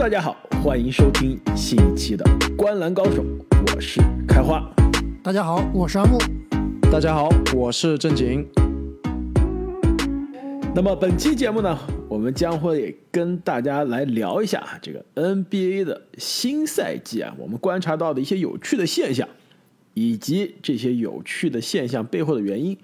大家好，欢迎收听新一期的《观篮高手》，我是开花。大家好，我是阿木。大家好，我是正经。那么本期节目呢，我们将会跟大家来聊一下这个 NBA 的新赛季啊，我们观察到的一些有趣的现象，以及这些有趣的现象背后的原因。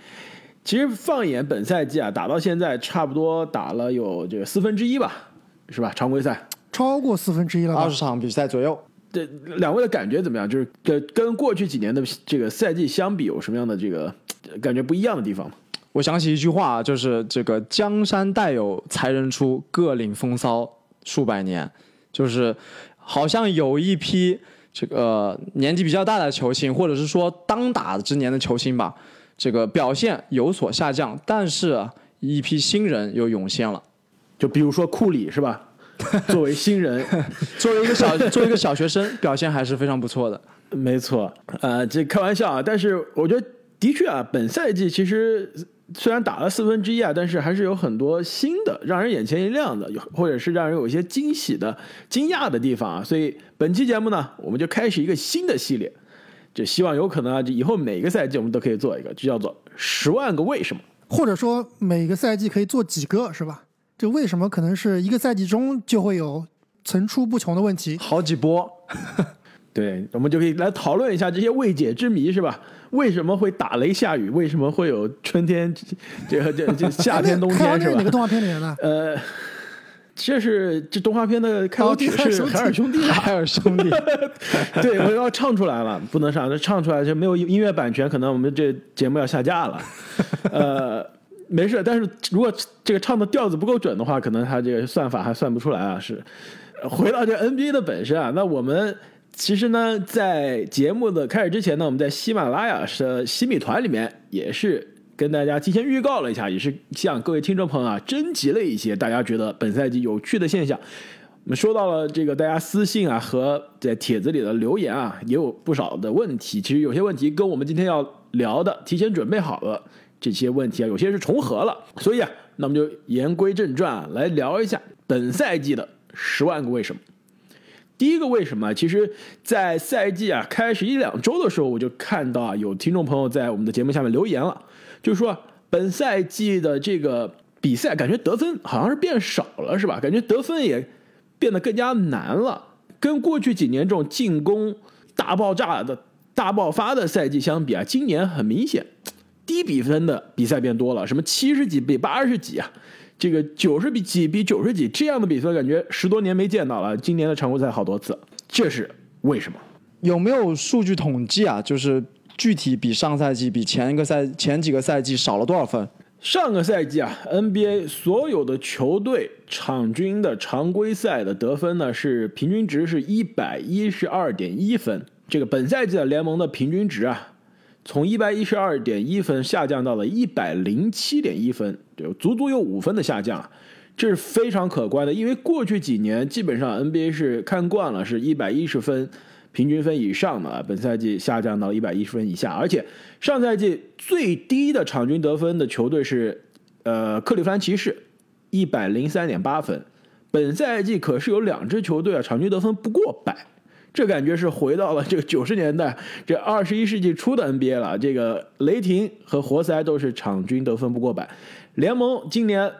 其实放眼本赛季啊，打到现在差不多打了有这个四分之一吧，是吧？常规赛超过四分之一了吧，二十场比赛左右。这两位的感觉怎么样？就是跟跟过去几年的这个赛季相比，有什么样的这个感觉不一样的地方吗？我想起一句话，就是这个江山代有才人出，各领风骚数百年。就是好像有一批这个年纪比较大的球星，或者是说当打之年的球星吧，这个表现有所下降，但是啊一批新人又涌现了。就比如说库里是吧？作为新人，作为一个小作为一个小学生，表现还是非常不错的。没错，呃，这开玩笑啊，但是我觉得的确啊，本赛季其实虽然打了四分之一啊，但是还是有很多新的让人眼前一亮的，或者是让人有一些惊喜的、惊讶的地方啊。所以本期节目呢，我们就开始一个新的系列，就希望有可能啊，就以后每个赛季我们都可以做一个，就叫做“十万个为什么或者说每个赛季可以做几个，是吧？这为什么可能是一个赛季中就会有层出不穷的问题？好几波，”。对，我们就可以来讨论一下这些未解之谜，是吧？为什么会打雷下雨？为什么会有春天、这个这这夏天、冬天，是吧哪？个动画片里面的？呃，这是这动画片的开头曲是海尔兄弟啊，海尔兄弟，对，我要唱出来了，不能上，这唱出来就没有音乐版权，可能我们这节目要下架了。呃，没事，但是如果这个唱的调子不够准的话，可能他这个算法还算不出来啊。是，回到这 NBA 的本身啊，那我们其实呢，在节目的开始之前呢，我们在喜马拉雅是喜米团里面也是跟大家提前预告了一下，也是向各位听众朋友啊征集了一些大家觉得本赛季有趣的现象。我们收到了这个大家私信啊和在帖子里的留言啊，也有不少的问题。其实有些问题跟我们今天要聊的提前准备好了这些问题啊，有些是重合了。所以啊，那我们就言归正传啊，来聊一下本赛季的十万个为什么。第一个为什么？其实，在赛季啊开始一两周的时候，我就看到啊有听众朋友在我们的节目下面留言了，就是说本赛季的这个比赛感觉得分好像是变少了，是吧？感觉得分也变得更加难了，跟过去几年这种进攻大爆炸的大爆发的赛季相比啊，今年很明显低比分的比赛变多了，什么七十几比八十几啊，这个九十比几比九十几这样的比赛，感觉十多年没见到了。今年的常规赛好多次，这是为什么？有没有数据统计啊？就是具体比上赛季、比前一个赛前几个赛季少了多少分？上个赛季啊，NBA 所有的球队场均的常规赛的得分呢是平均值是一百一十二点一分。这个本赛季的联盟的平均值啊，从一百一十二点一分下降到了一百零七点一分，就足足有五分的下降啊，这是非常可观的。因为过去几年基本上 NBA 是看惯了是一百一十分平均分以上的，本赛季下降到一百一十分以下，而且上赛季最低的场均得分的球队是呃克利夫兰骑士，一百零三点八分。本赛季可是有两支球队啊，场均得分不过百，这感觉是回到了这个九十年代，这二十一世纪初的 NBA 了。这个雷霆和活塞都是场均得分不过百，联盟今年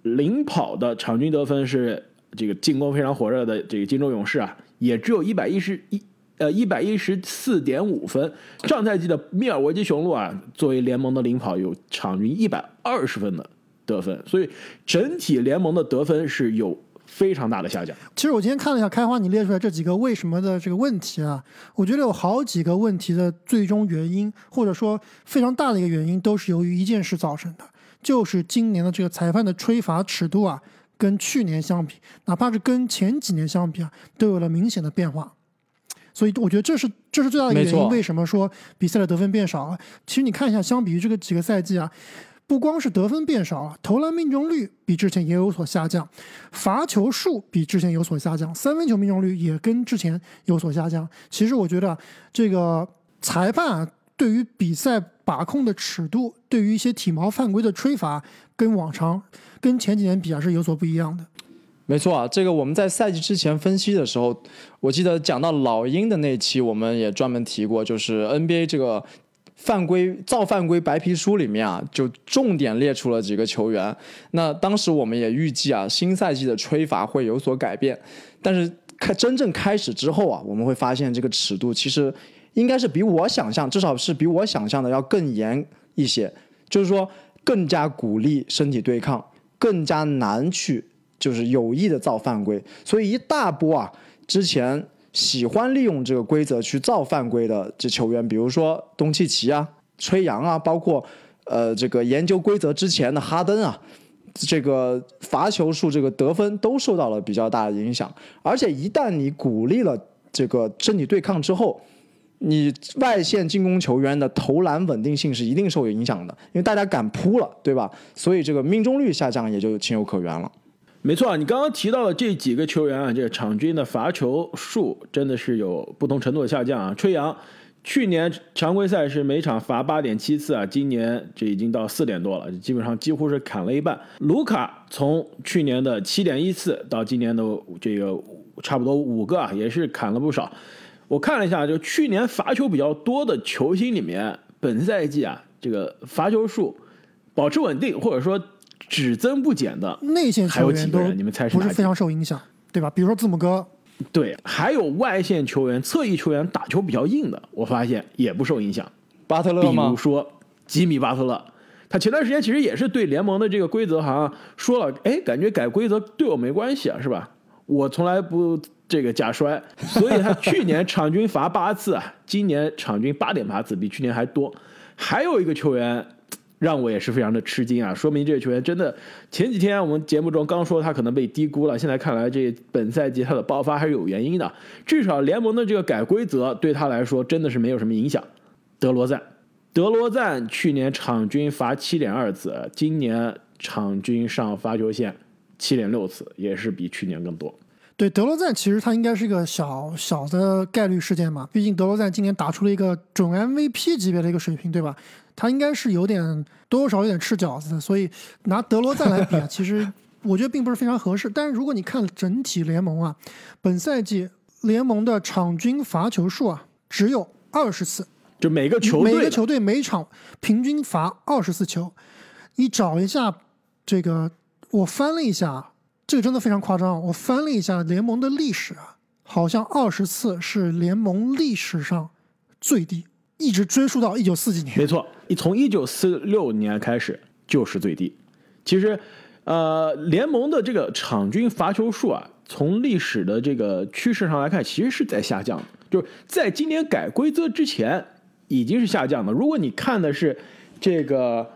领跑的场均得分是这个进攻非常火热的这个金州勇士啊，也只有一百一十一呃一百一十四点五分。上赛季的密尔沃基雄鹿啊，作为联盟的领跑，有场均一百二十分的得分，所以整体联盟的得分是有非常大的下降。其实我今天看了一下开花你列出来这几个为什么的这个问题啊，我觉得有好几个问题的最终原因，或者说非常大的一个原因，都是由于一件事造成的，就是今年的这个裁判的吹罚尺度啊，跟去年相比，哪怕是跟前几年相比啊，都有了明显的变化。所以我觉得这是这是最大的一个原因。为什么说比赛的得分变少了？其实你看一下，相比于这个几个赛季啊，不光是得分变少了，投篮命中率比之前也有所下降，罚球数比之前有所下降，三分球命中率也跟之前有所下降。其实我觉得这个裁判，对于比赛把控的尺度，对于一些体毛犯规的吹罚，跟往常跟前几年比啊是有所不一样的。没错啊，这个我们在赛季之前分析的时候，我记得讲到老鹰的那期，我们也专门提过，就是 NBA 这个犯规造犯规白皮书里面啊，就重点列出了几个球员。那当时我们也预计啊，新赛季的吹罚会有所改变，但是开真正开始之后啊，我们会发现这个尺度其实应该是比我想象，至少是比我想象的要更严一些，就是说更加鼓励身体对抗，更加难去。就是有意的造犯规，所以一大波啊，之前喜欢利用这个规则去造犯规的这球员，比如说东契奇啊、崔杨啊，包括呃这个研究规则之前的哈登啊，这个罚球数、这个得分都受到了比较大的影响。而且一旦你鼓励了这个身体对抗之后，你外线进攻球员的投篮稳定性是一定受影响的，因为大家敢扑了，对吧？所以这个命中率下降也就情有可原了。没错啊，你刚刚提到的这几个球员啊，这个场均的罚球数真的是有不同程度的下降啊。吹杨去年常规赛是每场罚八点七次啊，今年这已经到四点多了，基本上几乎是砍了一半。卢卡从去年的七点一次到今年的这个差不多五个啊，也是砍了不少。我看了一下，就去年罚球比较多的球星里面，本赛季啊这个罚球数保持稳定，或者说。只增不减的内线球员都你们猜是不是非常受影响，对吧？比如说字母哥，对，还有外线球员、侧翼球员打球比较硬的，我发现也不受影响。巴特勒吗？比如说吉米巴特勒，他前段时间其实也是对联盟的这个规则好像说了，哎，感觉改规则对我没关系啊，是吧？我从来不这个假摔，所以他去年场均罚八次啊，今年场均八点八次，比去年还多。还有一个球员。让我也是非常的吃惊啊！说明这个球员真的，前几天我们节目中刚说他可能被低估了，现在看来这本赛季他的爆发还是有原因的。至少联盟的这个改规则对他来说真的是没有什么影响。德罗赞，德罗赞去年场均罚七点二次，今年场均上罚球线七点六次，也是比去年更多。对德罗赞，其实他应该是一个小小的概率事件嘛，毕竟德罗赞今年打出了一个准 MVP 级别的一个水平，对吧？他应该是有点多多少有点吃饺子的，所以拿德罗赞来比啊，其实我觉得并不是非常合适。但是如果你看整体联盟啊，本赛季联盟的场均罚球数啊只有二十次，就每个球队每个球队每场平均罚二十次球。你找一下这个，我翻了一下，这个真的非常夸张。我翻了一下联盟的历史啊，好像二十次是联盟历史上最低。一直追溯到一九四几年，没错，从一九四六年开始就是最低。其实，呃，联盟的这个场均罚球数啊，从历史的这个趋势上来看，其实是在下降的。就是在今年改规则之前，已经是下降的。如果你看的是这个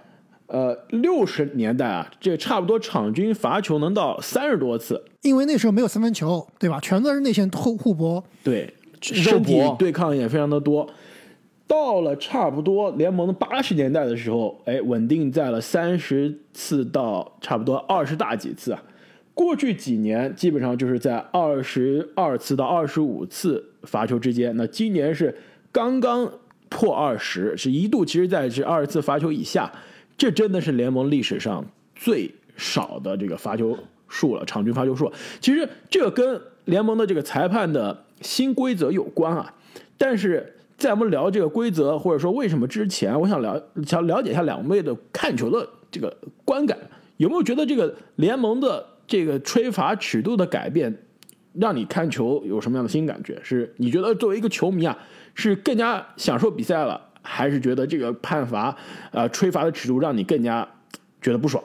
呃六十年代啊，这差不多场均罚球能到三十多次，因为那时候没有三分球，对吧？全都是内线互互搏，对，身体对抗也非常的多。到了差不多联盟的八十年代的时候，哎，稳定在了三十次到差不多二十大几次啊。过去几年基本上就是在二十二次到二十五次罚球之间。那今年是刚刚破二十，是一度其实在这二十次罚球以下。这真的是联盟历史上最少的这个罚球数了，场均罚球数。其实这跟联盟的这个裁判的新规则有关啊，但是。在我们聊这个规则，或者说为什么之前，我想了想了解一下两位的看球的这个观感，有没有觉得这个联盟的这个吹罚尺度的改变，让你看球有什么样的新感觉？是你觉得作为一个球迷啊，是更加享受比赛了，还是觉得这个判罚啊吹罚的尺度让你更加觉得不爽？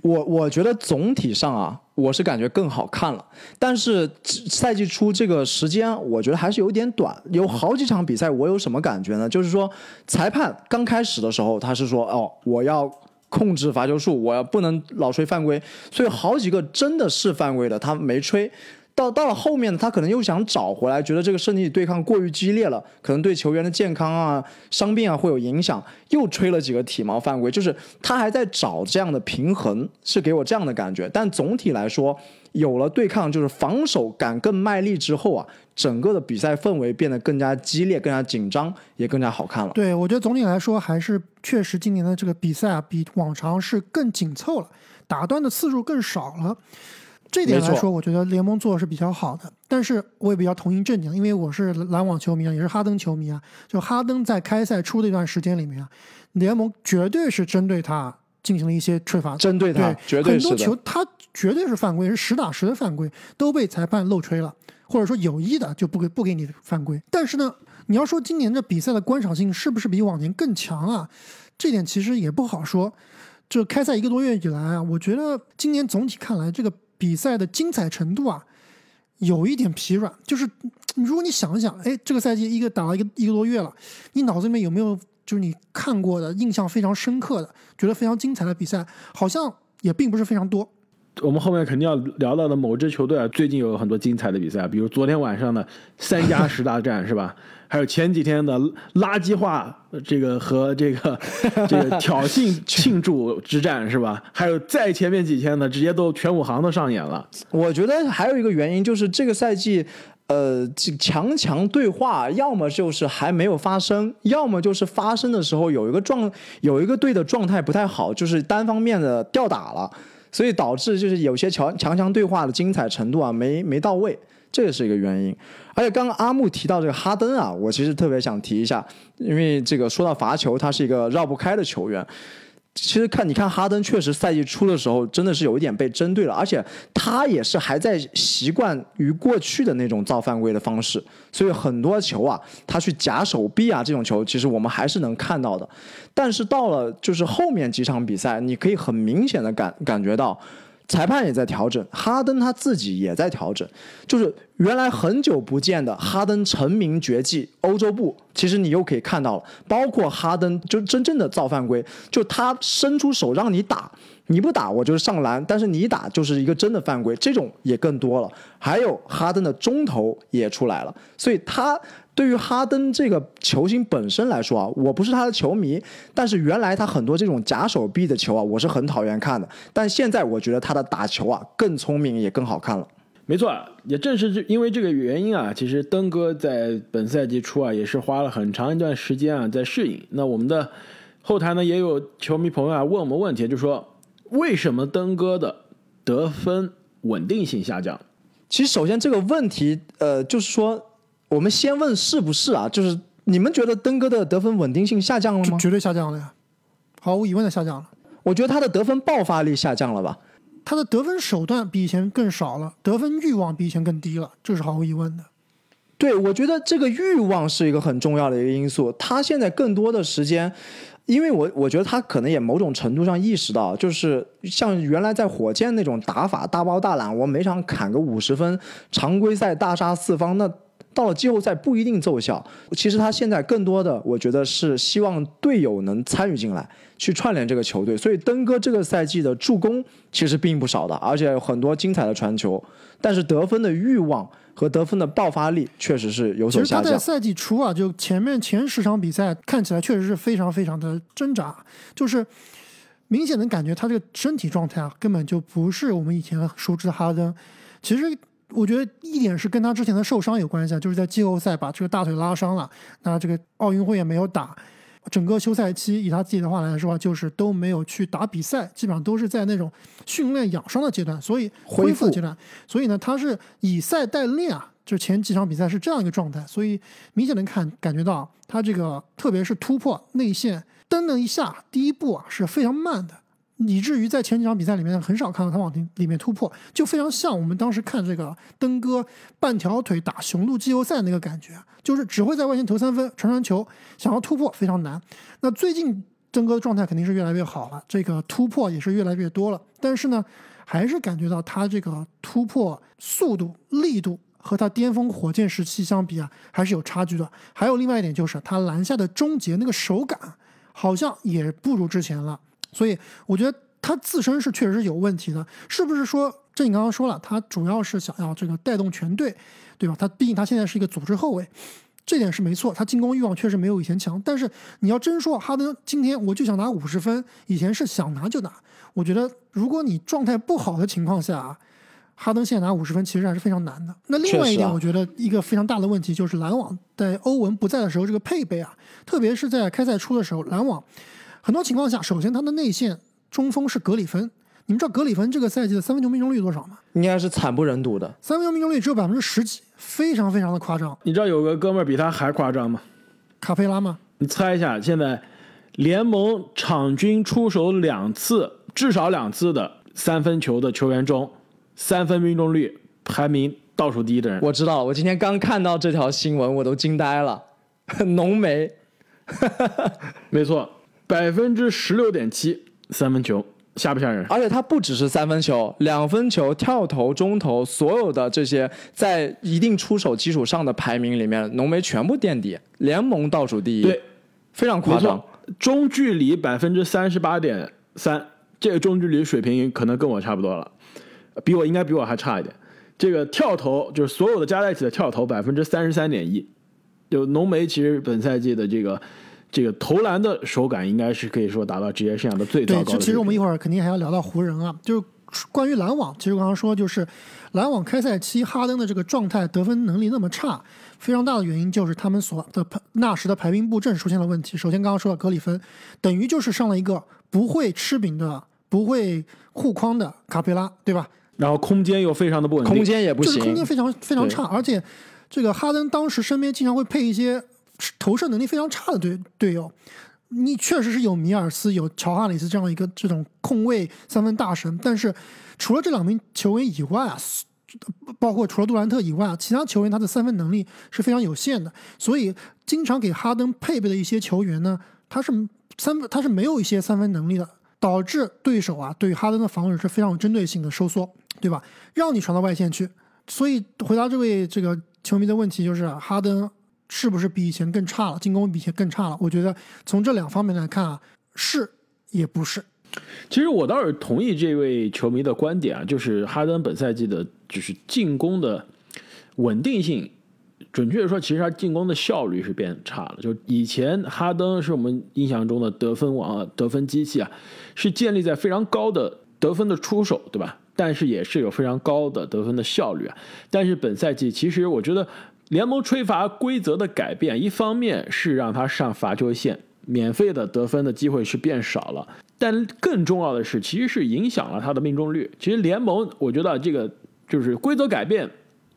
我我觉得总体上啊。我是感觉更好看了，但是赛季初这个时间，我觉得还是有点短。有好几场比赛，我有什么感觉呢？就是说，裁判刚开始的时候，他是说：“哦，我要控制罚球数，我要不能老吹犯规。”所以好几个真的是犯规的，他没吹。到到了后面，他可能又想找回来，觉得这个身体对抗过于激烈了，可能对球员的健康啊、伤病啊会有影响，又吹了几个体毛犯规，就是他还在找这样的平衡，是给我这样的感觉。但总体来说，有了对抗，就是防守感更卖力之后啊，整个的比赛氛围变得更加激烈、更加紧张，也更加好看了。对，我觉得总体来说，还是确实今年的这个比赛啊，比往常是更紧凑了，打断的次数更少了。这点来说，我觉得联盟做的是比较好的。但是我也比较同意正经，因为我是篮网球迷啊，也是哈登球迷啊。就哈登在开赛初的一段时间里面啊，联盟绝对是针对他进行了一些吹罚，针对他对，很多绝对是的球他绝对是犯规，是实打实的犯规，都被裁判漏吹了，或者说有意的就不给不给你犯规。但是呢，你要说今年这比赛的观赏性是不是比往年更强啊？这点其实也不好说。就开赛一个多月以来啊，我觉得今年总体看来，这个比赛的精彩程度啊，有一点疲软。就是如果你想一想，哎，这个赛季一个打了一个一个多月了，你脑子里面有没有就是你看过的、印象非常深刻的、觉得非常精彩的比赛？好像也并不是非常多。我们后面肯定要聊到的某支球队啊，最近有很多精彩的比赛，比如昨天晚上的三加十大战是吧？还有前几天的垃圾话这个和这个 这个挑衅庆祝之战是吧？还有再前面几天呢，直接都全武行都上演了。我觉得还有一个原因就是这个赛季，呃，强强对话，要么就是还没有发生，要么就是发生的时候有一个状有一个队的状态不太好，就是单方面的吊打了，所以导致就是有些强强强对话的精彩程度啊没没到位，这也是一个原因。而且刚刚阿木提到这个哈登啊，我其实特别想提一下，因为这个说到罚球，他是一个绕不开的球员。其实看，你看哈登确实赛季初的时候真的是有一点被针对了，而且他也是还在习惯于过去的那种造犯规的方式，所以很多球啊，他去夹手臂啊这种球，其实我们还是能看到的。但是到了就是后面几场比赛，你可以很明显的感感觉到。裁判也在调整，哈登他自己也在调整，就是原来很久不见的哈登成名绝技欧洲步，其实你又可以看到了，包括哈登就真正的造犯规，就他伸出手让你打，你不打我就是上篮，但是你打就是一个真的犯规，这种也更多了。还有哈登的中投也出来了，所以他对于哈登这个球星本身来说啊，我不是他的球迷，但是原来他很多这种假手臂的球啊，我是很讨厌看的。但现在我觉得他的打球啊更聪明，也更好看了。没错，也正是因为这个原因啊，其实登哥在本赛季初啊，也是花了很长一段时间啊在适应。那我们的后台呢，也有球迷朋友啊问我们问题，就说为什么登哥的得分稳定性下降？其实首先这个问题，呃，就是说我们先问是不是啊？就是你们觉得登哥的得分稳定性下降了吗？绝对下降了呀，毫无疑问的下降了。我觉得他的得分爆发力下降了吧？他的得分手段比以前更少了，得分欲望比以前更低了，这是毫无疑问的。对，我觉得这个欲望是一个很重要的一个因素。他现在更多的时间，因为我我觉得他可能也某种程度上意识到，就是像原来在火箭那种打法，大包大揽，我每场砍个五十分，常规赛大杀四方，那到了季后赛不一定奏效。其实他现在更多的，我觉得是希望队友能参与进来，去串联这个球队。所以登哥这个赛季的助攻其实并不少的，而且有很多精彩的传球，但是得分的欲望。和得分的爆发力确实是有其实他。在赛季初啊，就前面前十场比赛看起来确实是非常非常的挣扎，就是明显能感觉他这个身体状态啊，根本就不是我们以前熟知的哈登。其实我觉得一点是跟他之前的受伤有关系，就是在季后赛把这个大腿拉伤了，那这个奥运会也没有打。整个休赛期，以他自己的话来说，就是都没有去打比赛，基本上都是在那种训练养伤的阶段，所以恢复的阶段。所以呢，他是以赛代练啊，就前几场比赛是这样一个状态，所以明显能看感觉到他这个，特别是突破内线蹬了一下，第一步啊是非常慢的。以至于在前几场比赛里面很少看到他往里面突破，就非常像我们当时看这个登哥半条腿打雄鹿季后赛那个感觉，就是只会在外线投三分、传传球，想要突破非常难。那最近登哥的状态肯定是越来越好了，这个突破也是越来越多了，但是呢，还是感觉到他这个突破速度、力度和他巅峰火箭时期相比啊，还是有差距的。还有另外一点就是他篮下的终结那个手感，好像也不如之前了。所以我觉得他自身是确实是有问题的，是不是说？这你刚刚说了，他主要是想要这个带动全队，对吧？他毕竟他现在是一个组织后卫，这点是没错。他进攻欲望确实没有以前强，但是你要真说哈登今天我就想拿五十分，以前是想拿就拿。我觉得如果你状态不好的情况下啊，哈登现在拿五十分其实还是非常难的。那另外一点，我觉得一个非常大的问题就是篮网在欧文不在的时候，这个配备啊，特别是在开赛初的时候，篮网很多情况下，首先他的内线中锋是格里芬，你们知道格里芬这个赛季的三分球命中率多少吗？应该是惨不忍睹的。三分球命中率只有百分之十几，非常非常的夸张。你知道有个哥们儿比他还夸张吗？卡佩拉吗？你猜一下，现在联盟场均出手两次，至少两次的三分球的球员中，三分命中率排名倒数第一的人，我知道，我今天刚看到这条新闻，我都惊呆了。浓眉，没错，百分之十六点七三分球，吓不吓人？而且他不只是三分球、两分球、跳投、中投，所有的这些在一定出手基础上的排名里面，浓眉全部垫底，联盟倒数第一，对，非常夸张。，中距离百分之三十八点三，这个中距离水平可能跟我差不多了，比我应该比我还差一点。这个跳投就是所有的加在一起的跳投百分之三十三点一，就浓眉其实本赛季的这个这个投篮的手感应该是可以说达到职业生涯的最糟对，糕的水平。这其实我们一会儿肯定还要聊到湖人啊，就是关于篮网，其实我刚刚说就是篮网开赛期哈登的这个状态得分能力那么差，非常大的原因就是他们所的那时的排兵布阵出现了问题。首先刚刚说到格里芬，等于就是上了一个不会吃饼的、不会护框的卡佩拉，对吧？然后空间又非常的不稳定，空间也不行，就是空间非常非常差，而且这个哈登当时身边经常会配一些投射能力非常差的队队友。你确实是有米尔斯、有乔哈里斯这样一个这种控卫三分大神，但是除了这两名球员以外啊，包括除了杜兰特以外啊，其他球员他的三分能力是非常有限的，所以经常给哈登配备的一些球员呢，他是三分他是没有一些三分能力的，导致对手啊对哈登的防守是非常有针对性的收缩，对吧？让你传到外线去。所以回答这位这个球迷的问题就是，哈登是不是比以前更差了？进攻比以前更差了？我觉得从这两方面来看啊，是也不是。其实我倒是同意这位球迷的观点啊，就是哈登本赛季的就是进攻的稳定性，准确的说，其实他进攻的效率是变差了。就以前哈登是我们印象中的得分王啊，得分机器啊，是建立在非常高的得分的出手，对吧？但是也是有非常高的得分的效率啊。但是本赛季，其实我觉得联盟吹罚规则的改变，一方面是让他上罚球线，免费的得分的机会是变少了。但更重要的是，其实是影响了他的命中率。其实联盟，我觉得这个就是规则改变，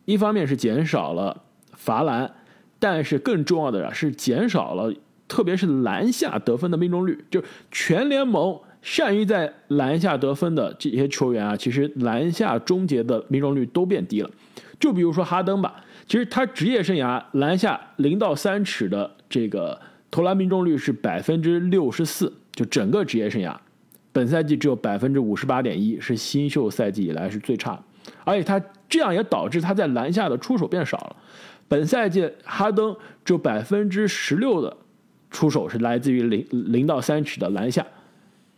一方面是减少了罚篮，但是更重要的是减少了，特别是篮下得分的命中率。就全联盟善于在篮下得分的这些球员啊，其实篮下终结的命中率都变低了。就比如说哈登吧，其实他职业生涯篮下零到三尺的这个投篮命中率是百分之六十四，就整个职业生涯，本赛季只有百分之五十八点一，是新秀赛季以来是最差。而且他这样也导致他在篮下的出手变少了。本赛季哈登只有百分之十六的出手是来自于零零到三尺的篮下，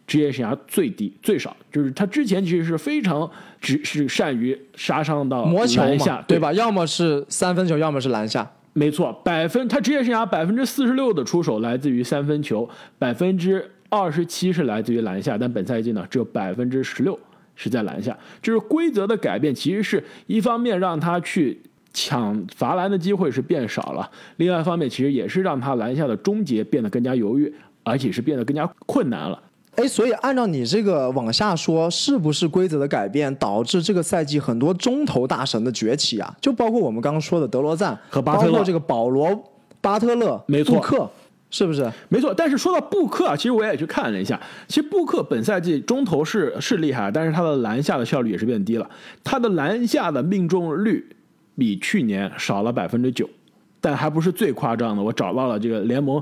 职业生涯最低最少，就是他之前其实是非常只是善于杀伤到魔球篮下嘛，，对？吧？要么是三分球，要么是篮下。没错，百分他职业生涯百分之四十六的出手来自于三分球，百分之二十七是来自于篮下，但本赛季呢只有百分之十六是在篮下。就是规则的改变，其实是一方面让他去抢罚篮的机会是变少了，另外一方面其实也是让他篮下的终结变得更加犹豫，而且是变得更加困难了。哎，所以按照你这个往下说，是不是规则的改变导致这个赛季很多中投大神的崛起啊？就包括我们刚刚说的德罗赞和巴特勒包括这个保罗、巴特勒、没错布克，是不是？没错，但是说到布克啊，其实我也去看了一下，其实布克本赛季中投是是厉害，但是他的篮下的效率也是变低了，他的篮下的命中率比去年少了百分之九，但还不是最夸张的，我找到了这个联盟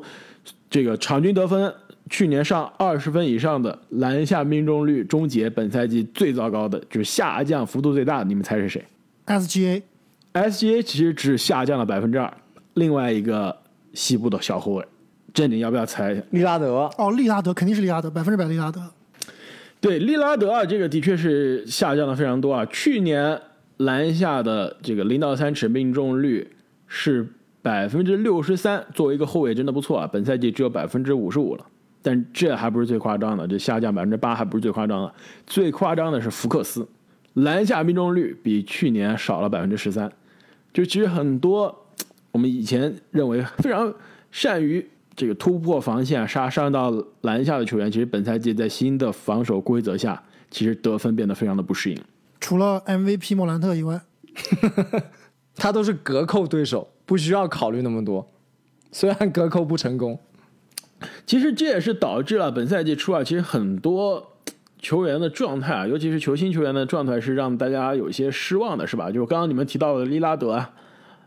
这个场均得分。去年上二十分以上的篮下命中率终结，本赛季最糟糕的就是下降幅度最大的，你们猜是谁 SGA？SGA 其实只下降了百分之二，另外一个西部的小后卫，这你要不要猜一下？利拉德，哦，利拉德肯定是利拉德，百分之百利拉德。对，利拉德啊，这个的确是下降了非常多啊。去年篮下的这个零到三尺命中率是百分之六十三，作为一个后卫真的不错啊。本赛季只有百分之五十五了，但这还不是最夸张的，这下降百分之八还不是最夸张的，最夸张的是福克斯，篮下命中率比去年少了百分之十三。就其实很多我们以前认为非常善于这个突破防线、杀伤到篮下的球员，其实本赛季在新的防守规则下，其实得分变得非常的不适应。除了 MVP 莫兰特以外，他都是隔扣对手，不需要考虑那么多。虽然隔扣不成功，其实这也是导致了本赛季初啊，其实很多 球员的状态啊，尤其是球星球员的状态是让大家有一些失望的，是吧？就刚刚你们提到的利拉德啊，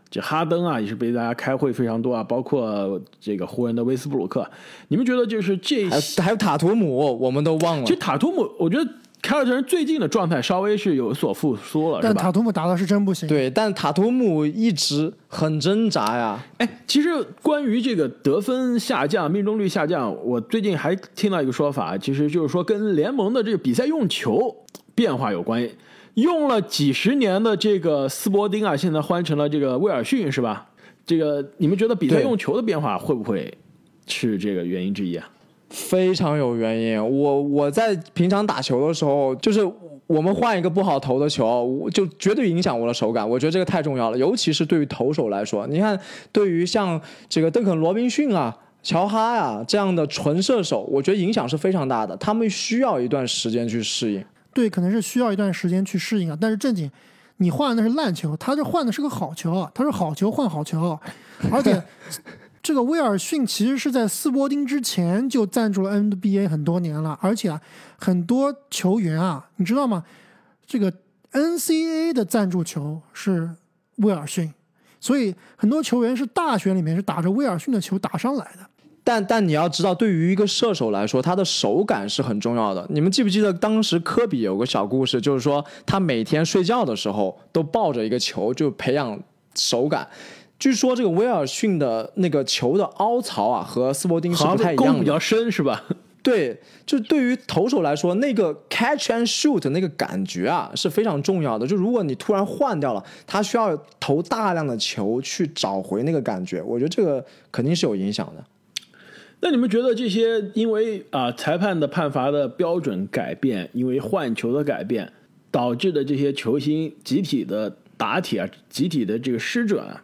这哈登啊，也是被大家开会非常多啊，包括这个湖人的威斯布鲁克，你们觉得就是这还有还有塔图姆，我们都忘了其。实塔图姆，我觉得凯尔特人最近的状态稍微是有所复苏了，但塔图姆打的是真不行。对，但塔图姆一直很挣扎呀。哎，其实关于这个得分下降、命中率下降，我最近还听到一个说法，其实就是说跟联盟的这个比赛用球变化有关系。用了几十年的这个斯伯丁啊，现在换成了这个威尔逊，是吧？这个你们觉得比赛用球的变化会不会是这个原因之一啊？非常有原因。我我在平常打球的时候，就是我们换一个不好投的球，我就绝对影响我的手感。我觉得这个太重要了，尤其是对于投手来说。你看，对于像这个邓肯·罗宾逊啊、乔哈呀、这样的纯射手，我觉得影响是非常大的。他们需要一段时间去适应。对，可能是需要一段时间去适应啊。但是正经，你换的是烂球，他这换的是个好球，他是好球换好球，而且这个威尔逊其实是在斯伯丁之前就赞助了 NBA 很多年了，而且啊，很多球员啊，你知道吗？这个 NCAA 的赞助球是威尔逊，所以很多球员是大学里面是打着威尔逊的球打上来的。但但你要知道，对于一个射手来说，他的手感是很重要的。你们记不记得当时科比有个小故事，就是说他每天睡觉的时候都抱着一个球，就培养手感。据说这个威尔逊的那个球的凹槽啊，和斯伯丁是好不太一样比较深，是吧？对，就对于投手来说，那个 catch and shoot 那个感觉啊是非常重要的。就如果你突然换掉了，他需要投大量的球去找回那个感觉，我觉得这个肯定是有影响的。那你们觉得这些因为啊、裁判的判罚的标准改变，因为换球的改变导致的这些球星集体的打铁啊，集体的这个失准啊，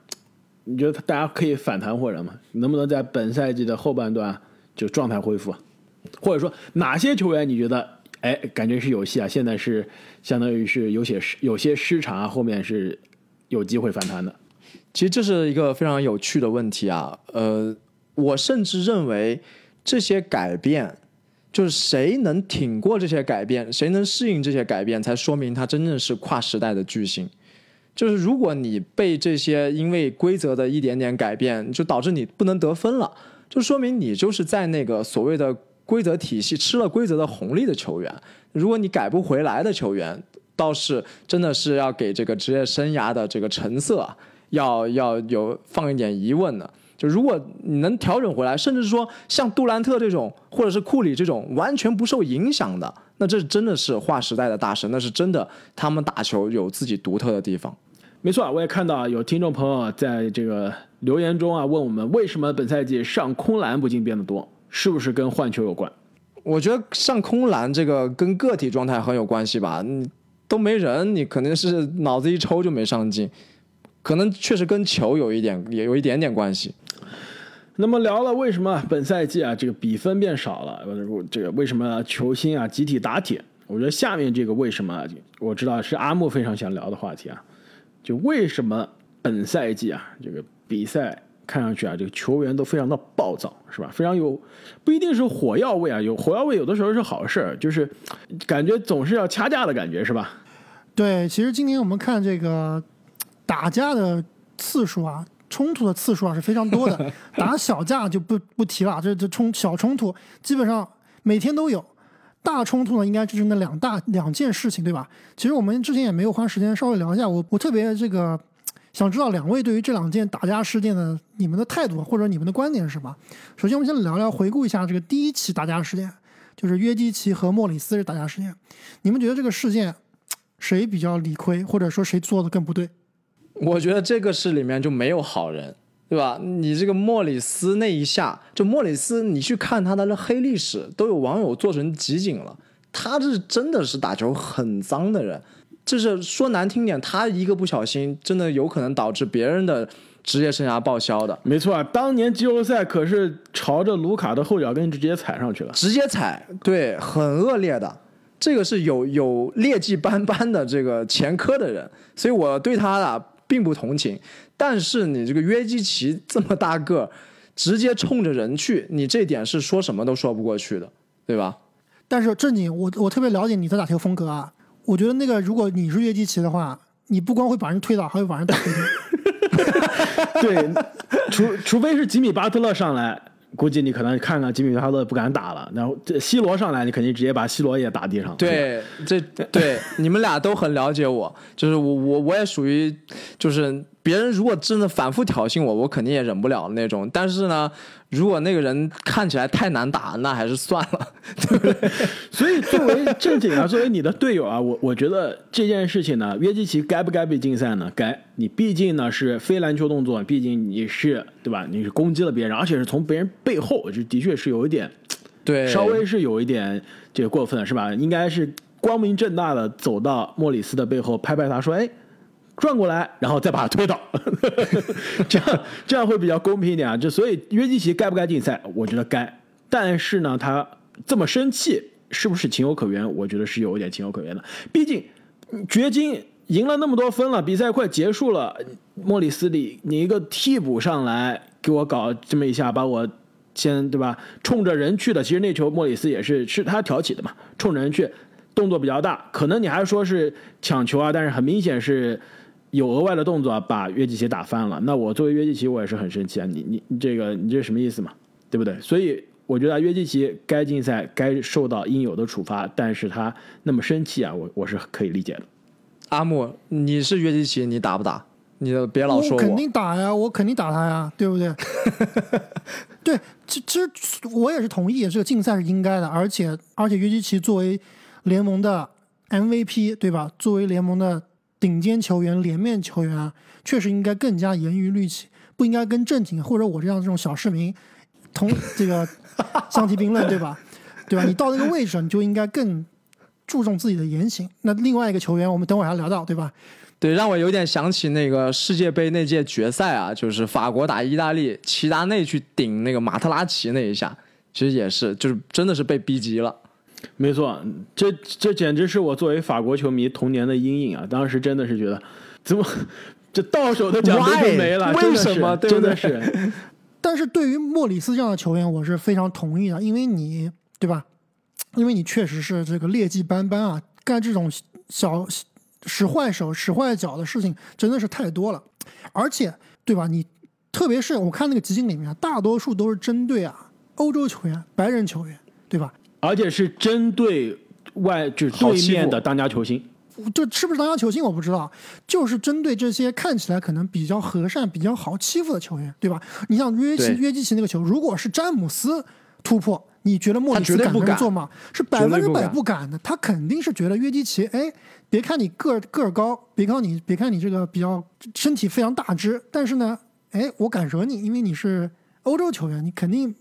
你觉得大家可以反弹或者吗？能不能在本赛季的后半段就状态恢复？或者说哪些球员你觉得哎感觉是有戏啊？现在是相当于是有些失有些失常啊，后面是有机会反弹的。其实这是一个非常有趣的问题啊，呃，我甚至认为这些改变，就是谁能挺过这些改变，谁能适应这些改变，才说明他真正是跨时代的巨星。就是如果你被这些因为规则的一点点改变，就导致你不能得分了，就说明你就是在那个所谓的规则体系吃了规则的红利的球员。如果你改不回来的球员，倒是真的是要给这个职业生涯的这个成色啊，要要有放一点疑问的。就如果你能调整回来，甚至说像杜兰特这种，或者是库里这种完全不受影响的，那这真的是划时代的大神，那是真的，他们打球有自己独特的地方。没错，我也看到有听众朋友在这个留言中啊问我们，为什么本赛季上空篮不进变得多，是不是跟换球有关？我觉得上空篮这个跟个体状态很有关系吧，你都没人，你肯定是脑子一抽就没上进，可能确实跟球有一点也有一点点关系。那么聊了为什么本赛季啊这个比分变少了，这个为什么球星啊集体打铁？我觉得下面这个为什么啊，我知道是阿木非常想聊的话题啊，就为什么本赛季啊这个比赛看上去啊这个球员都非常的暴躁，是吧？非常有不一定是火药味啊，有火药味有的时候是好事儿，就是感觉总是要掐架的感觉，是吧？对，其实今年我们看这个打架的次数啊，冲突的次数啊是非常多的。打小架就不不提了，这这冲小冲突基本上每天都有。大冲突呢，应该就是那两大两件事情，对吧？其实我们之前也没有花时间稍微聊一下，我我特别这个想知道两位对于这两件打架事件的你们的态度或者你们的观点是什么？首先，我们先聊聊回顾一下这个第一起打架事件，就是约基奇和莫里斯打架事件。你们觉得这个事件谁比较理亏，或者说谁做的更不对？我觉得这个事里面就没有好人，对吧？你这个莫里斯那一下，就莫里斯，你去看他的那黑历史，都有网友做成集锦了。他是真的是打球很脏的人，就是说难听点，他一个不小心，真的有可能导致别人的职业生涯报销的。没错啊，当年季后赛可是朝着卢卡的后脚跟直接踩上去了。直接踩，对，很恶劣的。这个是有有劣迹斑斑的这个前科的人，所以我对他啊并不同情。但是你这个约基奇这么大个，直接冲着人去，你这点是说什么都说不过去的，对吧？但是正经，我我特别了解你的打球风格啊。我觉得那个，如果你是约基奇的话，你不光会把人推倒，还会把人打飞。对，除除非是吉米巴特勒上来，估计你可能看看吉米巴特勒不敢打了。然后这 C 罗上来，你肯定直接把 C 罗也打地上。对，这对你们俩都很了解我，就是我我我也属于就是别人如果真的反复挑衅我，我肯定也忍不了那种。但是呢。如果那个人看起来太难打，那还是算了，对不对？所以作为正经啊，作为你的队友啊，我我觉得这件事情呢，约基奇该不该被禁赛呢？该，你毕竟呢是非篮球动作，毕竟你是对吧？你是攻击了别人，而且是从别人背后，就的确是有一点，对，稍微是有一点这个过分，是吧？应该是光明正大的走到莫里斯的背后，拍拍他说：“哎。”转过来，然后再把他推倒，这样这样会比较公平一点啊。就所以约基奇该不该禁赛？我觉得该。但是呢，他这么生气，是不是情有可原？我觉得是有一点情有可原的。毕竟掘金赢了那么多分了，比赛快结束了，莫里斯里你一个替补上来给我搞这么一下，把我先对吧？冲着人去的。其实那球莫里斯也是是他挑起的嘛，冲着人去，动作比较大。可能你还说是抢球啊，但是很明显是。有额外的动作把约基奇打翻了，那我作为约基奇我也是很生气啊！你你你这个你这是什么意思嘛？对不对？所以我觉得约基奇该禁赛，该受到应有的处罚，但是他那么生气啊，我我是可以理解的。阿木，你是约基奇，你打不打？你别老说我。肯定打呀，我肯定打他呀，对不对？对，其其实我也是同意，这个竞赛是应该的，而且而且约基奇作为联盟的 MVP，对吧？作为联盟的。顶尖球员、脸面球员啊，确实应该更加严于律己，不应该跟正经或者我这样这种小市民同这个 相提并论，对吧？对吧？你到那个位置，你就应该更注重自己的言行。那另外一个球员，我们等会儿还聊到，对吧？对，让我有点想起那个世界杯那届决赛啊，就是法国打意大利，齐达内去顶那个马特拉齐那一下，其实也是，就是真的是被逼急了。没错，这这简直是我作为法国球迷童年的阴影啊！当时真的是觉得，怎么 这到手的奖杯就没了？为什么？真的是。但是对于莫里斯这样的球员，我是非常同意的，因为你对吧？因为你确实是这个劣迹斑斑啊，干这种小使坏手、使坏脚的事情真的是太多了，而且对吧？你特别是我看那个集锦里面，大多数都是针对啊欧洲球员、白人球员，对吧？而且是针对外，就是对面的当家球星，就是不是当家球星我不知道，就是针对这些看起来可能比较和善、比较好欺负的球员，对吧？你像约基约基奇那个球，如果是詹姆斯突破，你觉得莫里斯敢这么做吗？是百分之百不敢的，他肯定是觉得约基奇，哎，别看你个个儿高，别看你别看你这个比较身体非常大只，但是呢，哎，我敢惹你，因为你是欧洲球员，你肯定。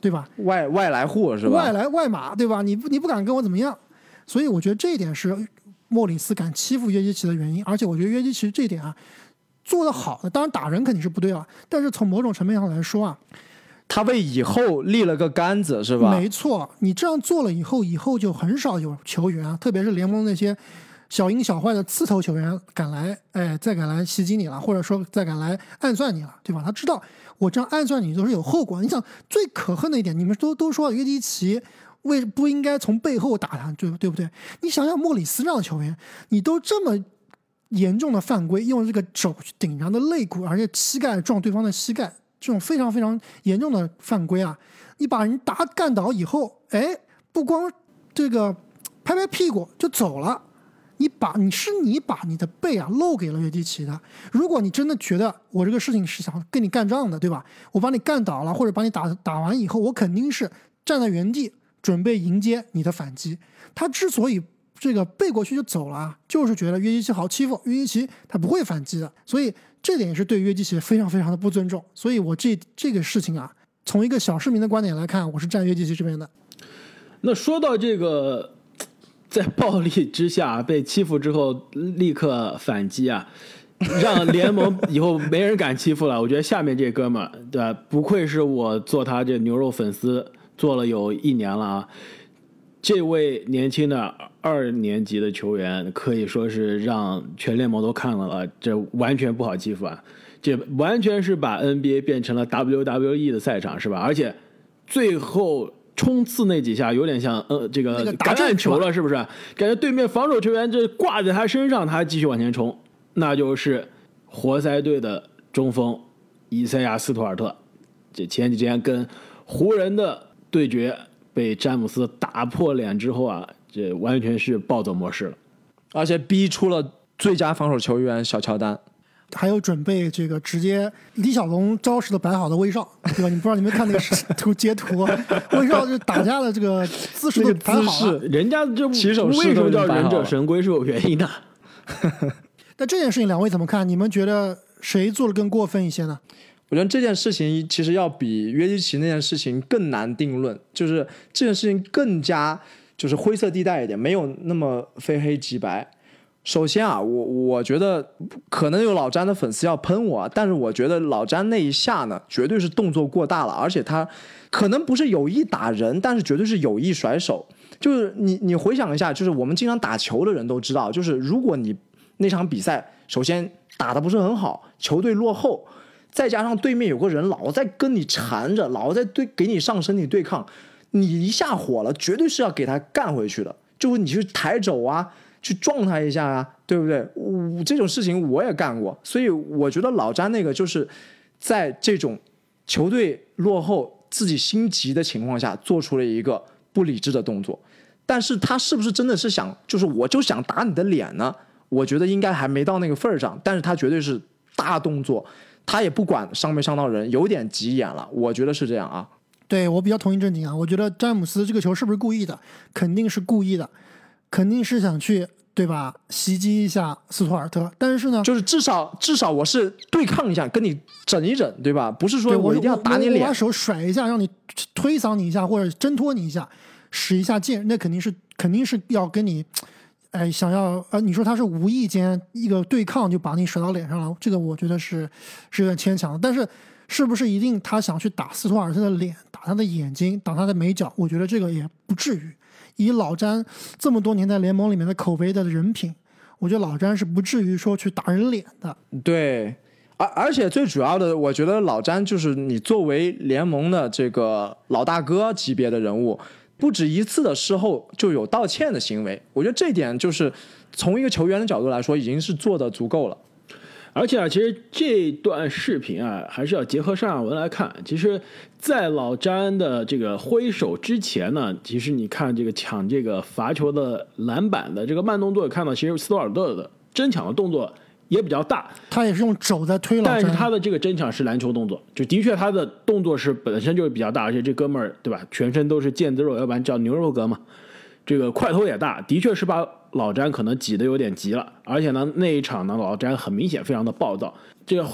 对吧？外外来户是吧？外来外马，对吧？你不你不敢跟我怎么样，所以我觉得这一点是莫里斯敢欺负约基奇的原因。而且我觉得约基奇这一点啊，做得好的，当然打人肯定是不对啊，但是从某种层面上来说啊，他为以后立了个杆子，是吧？没错，你这样做了以后，以后就很少有球员啊，特别是联盟那些小阴小坏的刺头球员敢来，哎，再敢来袭击你了，或者说再敢来暗算你了，对吧？他知道。我这样暗算你都是有后果。你想最可恨的一点，你们都都说约基奇为不应该从背后打他，对对不对？你想想莫里斯这样的球员，你都这么严重的犯规，用这个肘去顶人的肋骨，而且膝盖撞对方的膝盖，这种非常非常严重的犯规啊！你把人打干倒以后，哎，不光这个拍拍屁股就走了。你把你是你把你的背啊露给了约基奇的。如果你真的觉得我这个事情是想跟你干仗的，对吧？我把你干倒了，或者把你打打完以后，我肯定是站在原地准备迎接你的反击。他之所以这个背过去就走了，就是觉得约基奇好欺负，约基奇他不会反击的。所以这点也是对约基奇非常非常的不尊重。所以我这这个事情啊，从一个小市民的观点来看，我是站约基奇这边的。那说到这个。在暴力之下被欺负之后，立刻反击啊，让联盟以后没人敢欺负了。我觉得下面这哥们儿，对吧？不愧是我做他这牛肉粉丝，做了有一年了啊。这位年轻的二年级的球员可以说是让全联盟都看了了，这完全不好欺负啊！这完全是把 NBA 变成了 WWE 的赛场，是吧？而且最后冲刺那几下有点像呃这个打橄榄球了，是是不是？感觉对面防守球员这挂在他身上，他还继续往前冲，那就是活塞队的中锋伊塞亚斯图尔特。这前几天跟湖人的对决被詹姆斯打破脸之后啊，这完全是暴走模式了。而且逼出了最佳防守球员小乔丹。还有准备这个直接李小龙招式的摆好的威少，对吧？你不知道你们看那个 图截图，威少就打架的这个姿势都摆好姿了。势人家就起手式为什么叫忍者神龟是有原因的。那这件事情两位怎么看？你们觉得谁做的更过分一些呢？我觉得这件事情其实要比约基奇那件事情更难定论，就是这件事情更加就是灰色地带一点，没有那么非黑即白。首先啊，我我觉得可能有老詹的粉丝要喷我，但是我觉得老詹那一下呢，绝对是动作过大了，而且他可能不是有意打人，但是绝对是有意甩手。就是你你回想一下，就是我们经常打球的人都知道，就是如果你那场比赛首先打的不是很好，球队落后，再加上对面有个人老在跟你缠着，老在对给你上身体对抗，你一下火了，绝对是要给他干回去的，就是你去抬肘啊，去撞他一下啊，对不对？我这种事情我也干过，所以我觉得老詹那个就是在这种球队落后、自己心急的情况下，做出了一个不理智的动作。但是他是不是真的是想，就是我就想打你的脸呢？我觉得应该还没到那个份儿上，但是他绝对是大动作，他也不管伤没伤到人，有点急眼了，我觉得是这样啊。对我比较同意正经啊，我觉得詹姆斯这个球是不是故意的？肯定是故意的，肯定是想去对吧袭击一下斯图尔特。但是呢，就是至少至少我是对抗一下，跟你整一整，对吧？不是说我一定要打你脸我我把。手甩一下，让你推搡你一下，或者挣脱你一下，使一下劲，那肯定是肯定是要跟你，哎，想要呃，你说他是无意间一个对抗就把你甩到脸上了，这个我觉得是是有点牵强的。但是是不是一定他想去打斯图尔特的脸，打他的眼睛，打他的眉角？我觉得这个也不至于。以老詹这么多年在联盟里面的口碑的人品，我觉得老詹是不至于说去打人脸的。对，而而且最主要的，我觉得老詹就是你作为联盟的这个老大哥级别的人物，不止一次的事后就有道歉的行为，我觉得这一点就是从一个球员的角度来说，已经是做的足够了。而且啊，其实这段视频啊，还是要结合上下文来看。其实，在老詹的这个挥手之前呢，其实你看这个抢这个罚球的篮板的这个慢动作，看到其实斯图尔特的争抢的动作也比较大，他也是用肘在推老詹，但是他的这个争抢是篮球动作，就的确他的动作是本身就是比较大，而且这哥们儿对吧，全身都是腱子肉，要不然叫牛肉哥嘛。这个块头也大，的确是把老詹可能挤得有点急了，而且呢，那一场呢，老詹很明显非常的暴躁。这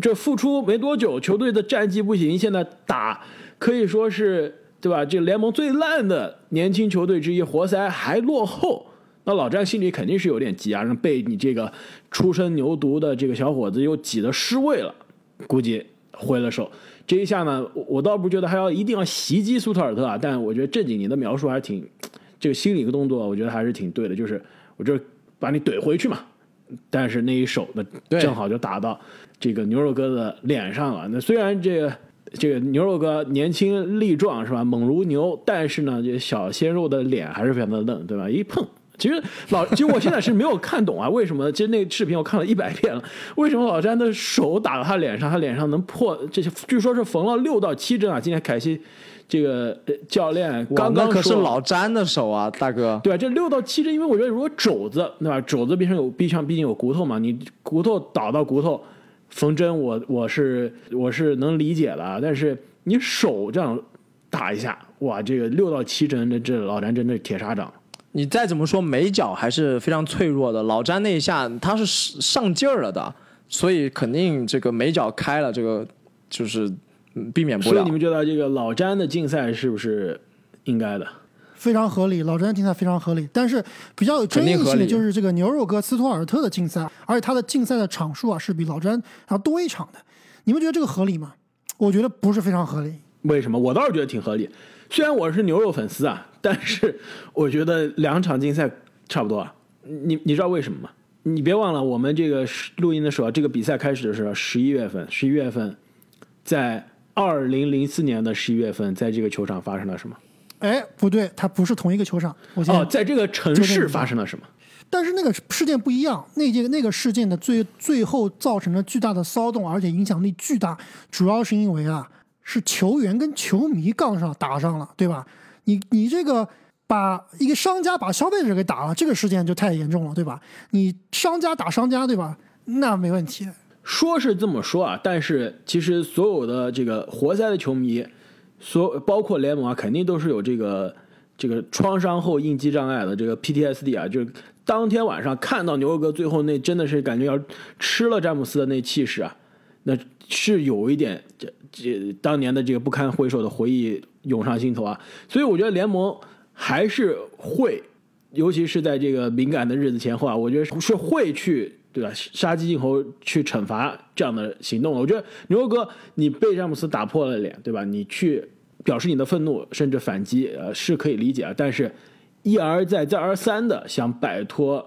这复出没多久，球队的战绩不行，现在打可以说是对吧？这联盟最烂的年轻球队之一，活塞还落后，那老詹心里肯定是有点急啊，让被你这个初生牛犊的这个小伙子又挤得失位了，估计挥了手。这一下呢，我我倒不觉得还要一定要袭击苏特尔特啊，但我觉得正经你的描述还是挺，这个心理一个动作，我觉得还是挺对的，就是我就是把你怼回去嘛。但是那一手呢，正好就打到这个牛肉哥的脸上了。那虽然这个这个牛肉哥年轻力壮是吧，猛如牛，但是呢，这小鲜肉的脸还是非常的嫩，对吧？一碰。其实老，其实我现在是没有看懂啊，为什么？其实那个视频我看了一百遍了，为什么老詹的手打到他脸上，他脸上能破？这些据说是缝了六到七针啊。今天凯西这个呃教练刚刚可是老詹的手啊，大哥。对吧？这六到七针，因为我觉得如果肘子，对吧？肘子边上有壁上毕竟有骨头嘛，你骨头倒到骨头缝针我，我是我是能理解的啊。但是你手这样打一下，哇，这个六到七针，这这老詹真的是铁砂掌。你再怎么说眉角还是非常脆弱的，老詹那一下他是上劲儿了的，所以肯定这个眉角开了，这个就是嗯避免不了所以你。们觉得这个老詹的竞赛是不是应该的？非常合理，老詹竞赛非常合理，但是比较有争议性的就是这个牛肉哥斯图尔特的竞赛，而且他的竞赛的场数啊是比老詹要多一场的。你们觉得这个合理吗？我觉得不是非常合理。为什么？我倒是觉得挺合理。虽然我是牛肉粉丝啊，但是我觉得两场竞赛差不多啊。你你知道为什么吗？你别忘了，我们这个录音的时候，这个比赛开始的时候，十一月份，十一月份，在二零零四年的十一月份，在这个球场发生了什么？哎，不对，它不是同一个球场。哦，在这个城市发生了什么？但是那个事件不一样，那件那个事件的最最后造成了巨大的骚动，而且影响力巨大，主要是因为啊，是球员跟球迷杠上打上了，对吧？你你这个把一个商家把消费者给打了，这个事件就太严重了，对吧？你商家打商家，对吧？那没问题。说是这么说啊，但是其实所有的这个活塞的球迷，所包括联盟啊，肯定都是有这个这个创伤后应激障碍的这个 PTSD 啊，就是当天晚上看到牛肉哥最后那真的是感觉要吃了詹姆斯的那气势啊，那是有一点这这当年的这个不堪回首的回忆涌上心头啊，所以我觉得联盟还是会，尤其是在这个敏感的日子前后啊，我觉得是会去。对吧？杀鸡儆猴去惩罚这样的行动，我觉得牛哥，你被詹姆斯打破了脸，对吧？你去表示你的愤怒，甚至反击，呃，是可以理解啊。但是，一而再、再而三的想摆脱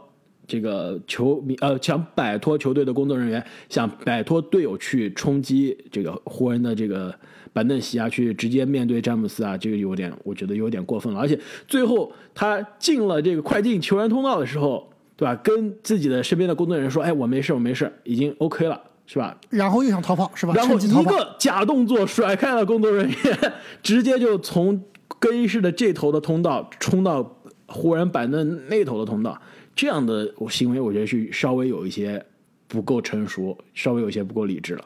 这个球迷，呃，想摆脱球队的工作人员，想摆脱队友去冲击这个湖人的这个板凳席啊，去直接面对詹姆斯啊，这个有点，我觉得有点过分了。而且最后他进了这个快进球员通道的时候。对吧？跟自己的身边的工作人员说：“哎，我没事，我没事，已经 OK 了，是吧？”然后又想逃跑，是吧？然后一个假动作甩开了工作人员，直接就从更衣室的这头的通道冲到湖人板凳那头的通道。这样的行为，我觉得是稍微有一些不够成熟，稍微有一些不够理智了。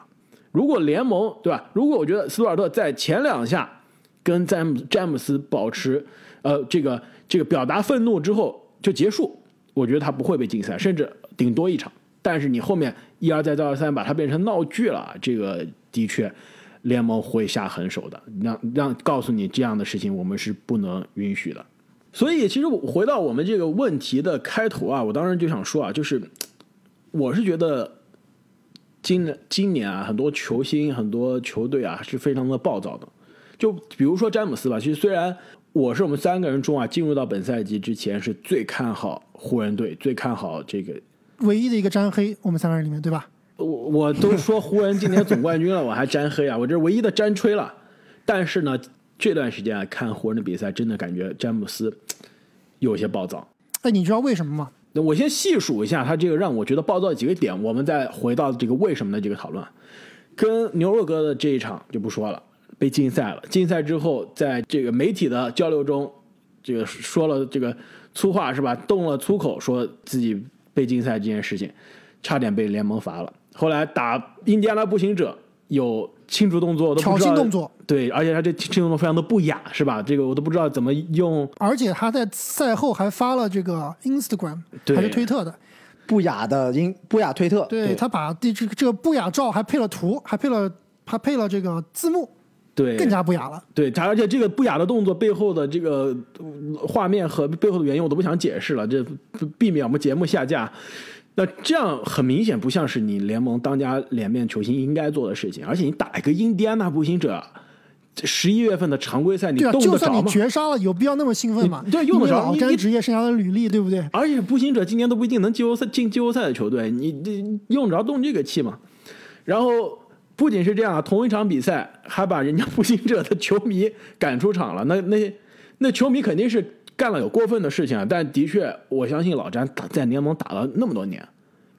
如果联盟对吧？如果我觉得斯图尔特在前两下跟詹姆詹姆斯保持呃这个这个表达愤怒之后就结束。我觉得他不会被禁赛，甚至顶多一场。但是你后面一而再再而三把它变成闹剧了，这个的确联盟会下狠手的，让让告诉你这样的事情我们是不能允许的。所以其实回到我们这个问题的开头啊，我当时就想说啊，就是我是觉得今今年啊，很多球星、很多球队啊是非常的暴躁的。就比如说詹姆斯吧，其实虽然。我是我们三个人中啊，进入到本赛季之前是最看好湖人队，最看好这个唯一的一个沾黑。我们三个人里面，对吧？我我都说湖人今年总冠军了，我还沾黑啊？我这唯一的沾吹了。但是呢，这段时间啊，看湖人的比赛，真的感觉詹姆斯有些暴躁。哎，你知道为什么吗？那我先细数一下他这个让我觉得暴躁的几个点，我们再回到这个为什么的这个讨论。跟牛肉哥的这一场就不说了。被禁赛了。禁赛之后，在这个媒体的交流中，这个说了这个粗话是吧？动了粗口，说自己被禁赛这件事情，差点被联盟罚了。后来打印第安纳步行者有庆祝动作，都挑衅动作，对，而且他这庆祝动作非常的不雅，是吧？这个我都不知道怎么用。而且他在赛后还发了这个 Instagram 还是推特的不雅的音不雅推特，对他把这这这个不雅照还配了图，还配了还配了这个字幕。对，更加不雅了。对，而且这个不雅的动作背后的这个画面和背后的原因，我都不想解释了，这避免我们节目下架。那这样很明显不像是你联盟当家脸面球星应该做的事情，而且你打一个印第安纳步行者，十一月份的常规赛，你动得着就算你绝杀了，有必要那么兴奋吗？对，用得着。老詹职业生涯的履历，对不对？而且步行者今年都不一定能季后赛进季后赛的球队，你你用得着动这个气吗？然后。不仅是这样，同一场比赛还把人家步行者的球迷赶出场了。那那那球迷肯定是干了有过分的事情啊。但的确，我相信老詹打在联盟打了那么多年，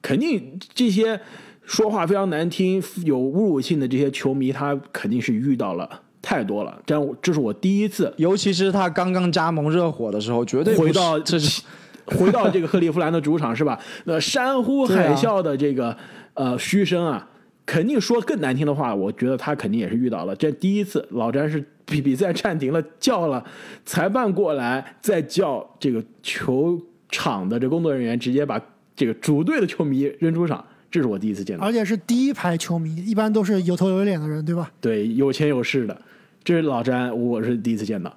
肯定这些说话非常难听、有侮辱性的这些球迷，他肯定是遇到了太多了。这样，这是我第一次，尤其是他刚刚加盟热火的时候，绝对回到这是 回到这个克利夫兰的主场是吧？那山呼海啸的这个呃嘘声啊。肯定说更难听的话，我觉得他肯定也是遇到了。这第一次，老詹是 比比赛暂停了，叫了裁判过来，再叫这个球场的这工作人员，直接把这个主队的球迷扔出场。这是我第一次见到，而且是第一排球迷，一般都是有头有脸的人，对吧？对，有钱有势的。这是老詹，我是第一次见到。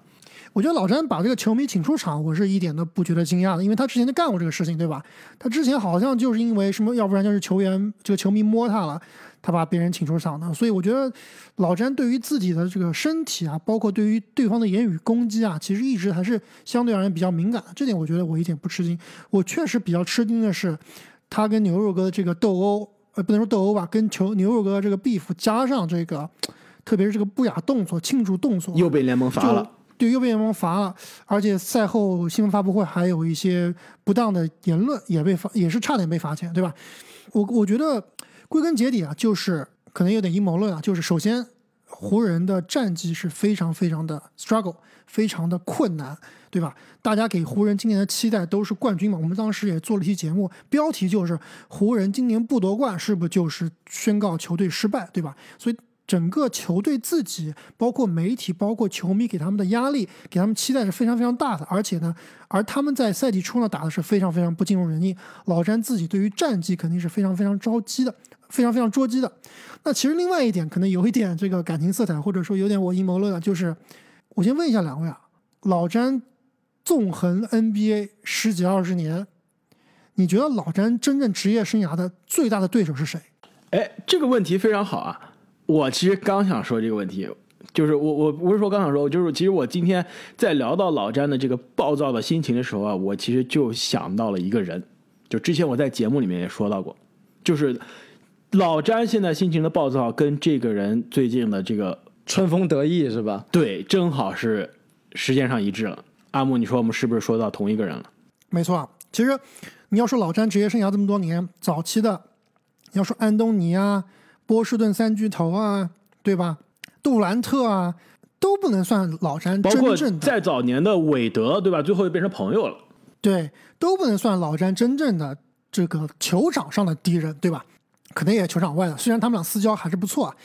我觉得老詹把这个球迷请出场，我是一点都不觉得惊讶的，因为他之前就干过这个事情，对吧？他之前好像就是因为什么，要不然就是球员这个球迷摸他了，他把别人请出场的。所以我觉得老詹对于自己的这个身体啊，包括对于对方的言语攻击啊，其实一直还是相对而言比较敏感的。这点我觉得我一点不吃惊。我确实比较吃惊的是，他跟牛肉哥的这个斗殴，呃，不能说斗殴吧，跟球牛肉哥这个 beef 加上这个，特别是这个不雅动作、庆祝动作，又被联盟罚了。对，又被联盟罚了，而且赛后新闻发布会还有一些不当的言论也被罚，也是差点被罚钱，对吧？我我觉得归根结底啊，就是可能有点阴谋论啊，就是首先湖人的战绩是非常非常的 struggle，非常的困难，对吧？大家给湖人今年的期待都是冠军嘛，我们当时也做了一期节目，标题就是湖人今年不夺冠是不是就是宣告球队失败，对吧？所以。整个球队自己，包括媒体，包括球迷给他们的压力，给他们期待是非常非常大的。而且呢，而他们在赛季初呢打的是非常非常不尽如人意。老詹自己对于战绩肯定是非常非常着急的，非常非常捉急的。那其实另外一点可能有一点这个感情色彩，或者说有点我阴谋论啊，就是我先问一下两位啊，老詹纵横 NBA 十几二十年，你觉得老詹真正职业生涯的最大的对手是谁？哎，这个问题非常好啊！我其实刚想说这个问题，就是我我不是说刚想说，就是其实我今天在聊到老詹的这个暴躁的心情的时候啊，我其实就想到了一个人，就之前我在节目里面也说到过，就是老詹现在心情的暴躁跟这个人最近的这个春风得意是吧？对，正好是时间上一致了。阿木，你说我们是不是说到同一个人了？没错，其实你要说老詹职业生涯这么多年，早期的你要说安东尼啊。波士顿三巨头啊，对吧？杜兰特啊，都不能算老詹真正的。在早年的韦德，对吧？最后又变成朋友了。对，都不能算老詹真正的这个球场上的敌人，对吧？可能也球场外的，虽然他们俩私交还是不错啊，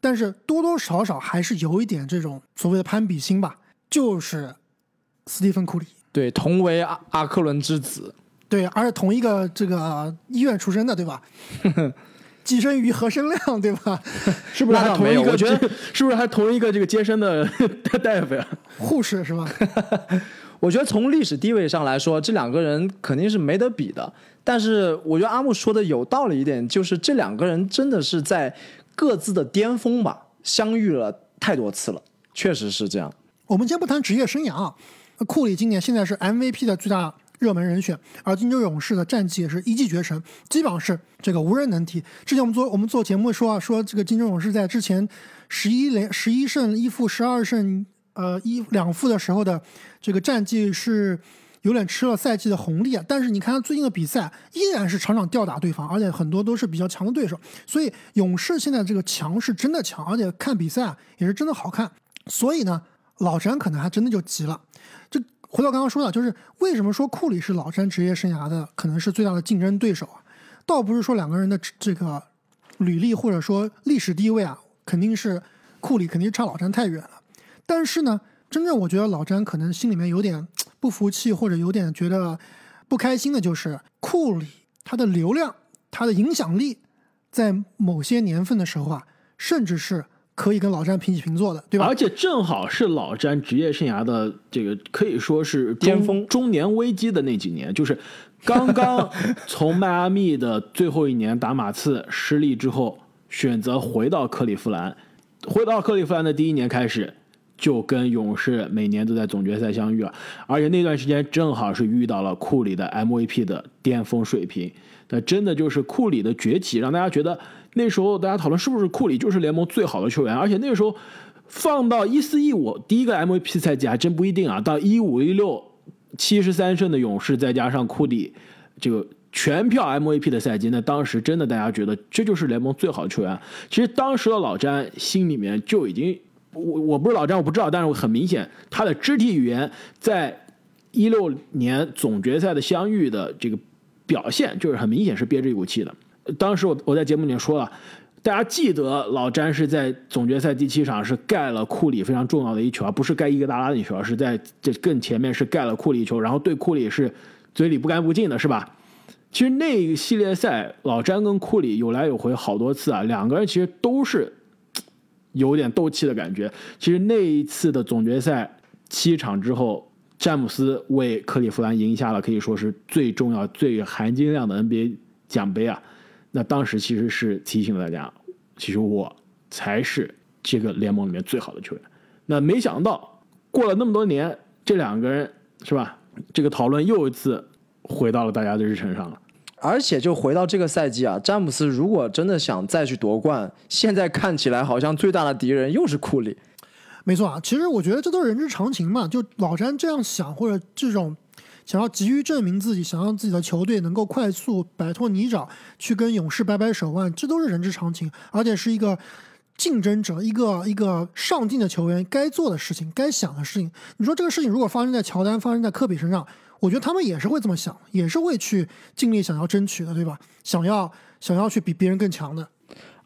但是多多少少还是有一点这种所谓的攀比心吧。就是斯蒂芬·库里，对，同为阿阿克伦之子，对，而且同一个这个医院出身的，对吧？跻身于何生亮，对吧？是不是还同一个？我觉得是不是还同一个这个接生的 大夫呀？护士是吧？我觉得从历史地位上来说，这两个人肯定是没得比的。但是我觉得阿木说的有道理一点，就是这两个人真的是在各自的巅峰吧，相遇了太多次了，确实是这样。我们先不谈职业生涯啊，库里今年现在是 MVP 的最大。热门人选，而金州勇士的战绩也是一骑绝尘，基本上是这个无人能敌。之前我们做我们做节目说啊，说这个金州勇士在之前十一连十一胜一负十二胜呃一两负的时候的这个战绩是有点吃了赛季的红利啊。但是你看他最近的比赛，依然是场场吊打对方，而且很多都是比较强的对手。所以勇士现在这个强是真的强，而且看比赛啊也是真的好看。所以呢，老詹可能还真的就急了。回到刚刚说的，就是为什么说库里是老詹职业生涯的可能是最大的竞争对手啊？倒不是说两个人的这个履历或者说历史地位啊，肯定是库里肯定差老詹太远了。但是呢，真正我觉得老詹可能心里面有点不服气或者有点觉得不开心的，就是库里他的流量、他的影响力，在某些年份的时候啊，甚至是。可以跟老詹平起平坐的，对吧？而且正好是老詹职业生涯的这个可以说是巅峰、中年危机的那几年，就是刚刚从迈阿密的最后一年打马刺失利之后，选择回到克利夫兰，回到克利夫兰的第一年开始，就跟勇士每年都在总决赛相遇了，而且那段时间正好是遇到了库里的 MVP 的巅峰水平，那真的就是库里的崛起，让大家觉得。那时候大家讨论是不是库里就是联盟最好的球员，而且那时候放到一四一五第一个 MVP 赛季还真不一定啊。到一五一六七十三胜的勇士，再加上库里这个全票 MVP 的赛季，那当时真的大家觉得这就是联盟最好的球员。其实当时的老詹心里面就已经，我我不是老詹我不知道，但是很明显他的肢体语言在一六年总决赛的相遇的这个表现，就是很明显是憋着一股气的。当时我我在节目里面说了，大家记得老詹是在总决赛第七场是盖了库里非常重要的一球，而不是盖伊戈达拉的一球，是在这更前面是盖了库里一球，然后对库里是嘴里不干不净的，是吧？其实那一系列赛，老詹跟库里有来有回好多次啊，两个人其实都是有点斗气的感觉。其实那一次的总决赛七场之后，詹姆斯为克利夫兰赢下了可以说是最重要、最含金量的 NBA 奖杯啊。那当时其实是提醒了大家，其实我才是这个联盟里面最好的球员。那没想到过了那么多年，这两个人是吧？这个讨论又一次回到了大家的日程上了。而且就回到这个赛季啊，詹姆斯如果真的想再去夺冠，现在看起来好像最大的敌人又是库里。没错啊，其实我觉得这都是人之常情嘛。就老詹这样想，或者这种想要急于证明自己，想让自己的球队能够快速摆脱泥沼，去跟勇士掰掰手腕，这都是人之常情，而且是一个竞争者、一个一个上进的球员该做的事情、该想的事情。你说这个事情如果发生在乔丹、发生在科比身上，我觉得他们也是会这么想，也是会去尽力想要争取的，对吧？想要想要去比别人更强的。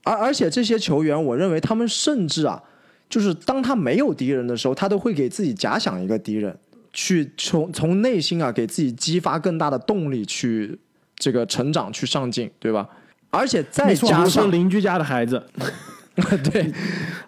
而而且这些球员，我认为他们甚至啊。就是当他没有敌人的时候，他都会给自己假想一个敌人，去从从内心啊给自己激发更大的动力，去这个成长，去上进，对吧？而且再加上邻居家的孩子，对，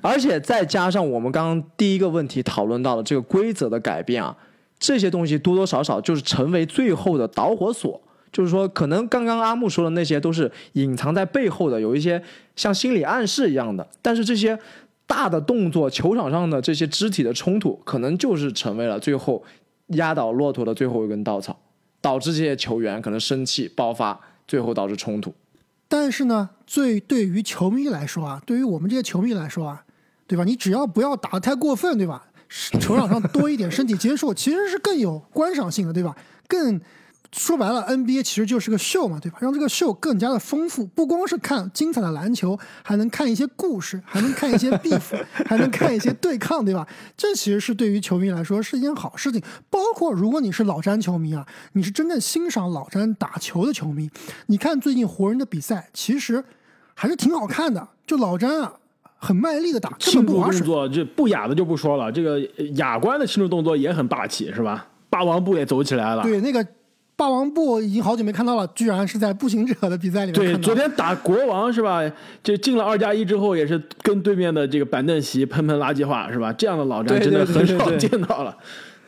而且再加上我们刚刚第一个问题讨论到的这个规则的改变啊，这些东西多多少少就是成为最后的导火索。就是说，可能刚刚阿木说的那些都是隐藏在背后的，有一些像心理暗示一样的，但是这些。大的动作，球场上的这些肢体的冲突，可能就是成为了最后压倒骆驼的最后一根稻草，导致这些球员可能生气爆发，最后导致冲突。但是呢，最对于球迷来说啊，对于我们这些球迷来说啊，对吧？你只要不要打得太过分，对吧？球场上多一点身体接触，其实是更有观赏性的，对吧？更。说白了，NBA 其实就是个秀嘛，对吧？让这个秀更加的丰富，不光是看精彩的篮球，还能看一些故事，还能看一些 beef，还能看一些对抗，对吧？这其实是对于球迷来说是一件好事情。包括如果你是老詹球迷啊，你是真正欣赏老詹打球的球迷，你看最近湖人的比赛，其实还是挺好看的。就老詹啊，很卖力的打，庆祝动作这不雅的就不说了，这个雅观的庆祝动作也很霸气，是吧？霸王步也走起来了。对，那个。霸王步已经好久没看到了，居然是在步行者的比赛里面。对，昨天打国王是吧？就进了二加一之后，也是跟对面的这个板凳席喷喷垃圾话是吧？这样的老詹真的很少见到了，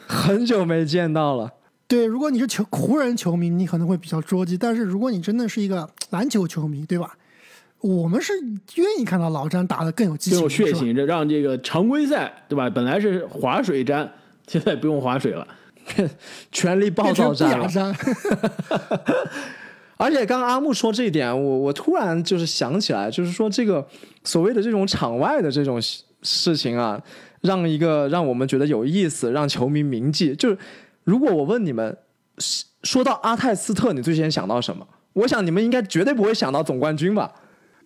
很久没见到了。对，如果你是球湖人球迷，你可能会比较捉急；但是如果你真的是一个篮球球迷，对吧？我们是愿意看到老詹打的更有激情、更有血性，这让这个常规赛对吧？本来是划水詹，现在不用划水了。全力暴躁战了，而且刚刚阿木说这一点，我我突然就是想起来，就是说这个所谓的这种场外的这种事情啊，让一个让我们觉得有意思，让球迷铭记。就是如果我问你们，说到阿泰斯特，你最先想到什么？我想你们应该绝对不会想到总冠军吧？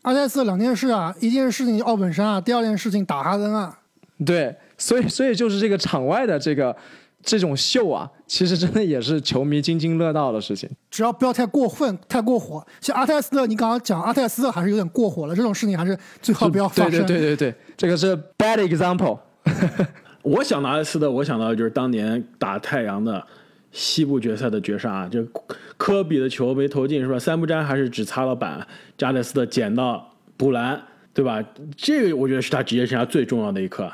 阿泰斯特两件事啊，一件事情奥本山啊，第二件事情打哈登啊。对，所以所以就是这个场外的这个。这种秀啊，其实真的也是球迷津津乐道的事情。只要不要太过分、太过火。像阿泰斯特，你刚刚讲阿泰斯特还是有点过火了。这种事情还是最好不要发生。对对对对对，这个是 bad example。我想到阿泰斯特，我想到的就是当年打太阳的西部决赛的绝杀，就科比的球没投进是吧？三不沾还是只擦了板，加内斯特捡到补篮，对吧？这个我觉得是他职业生涯最重要的一刻。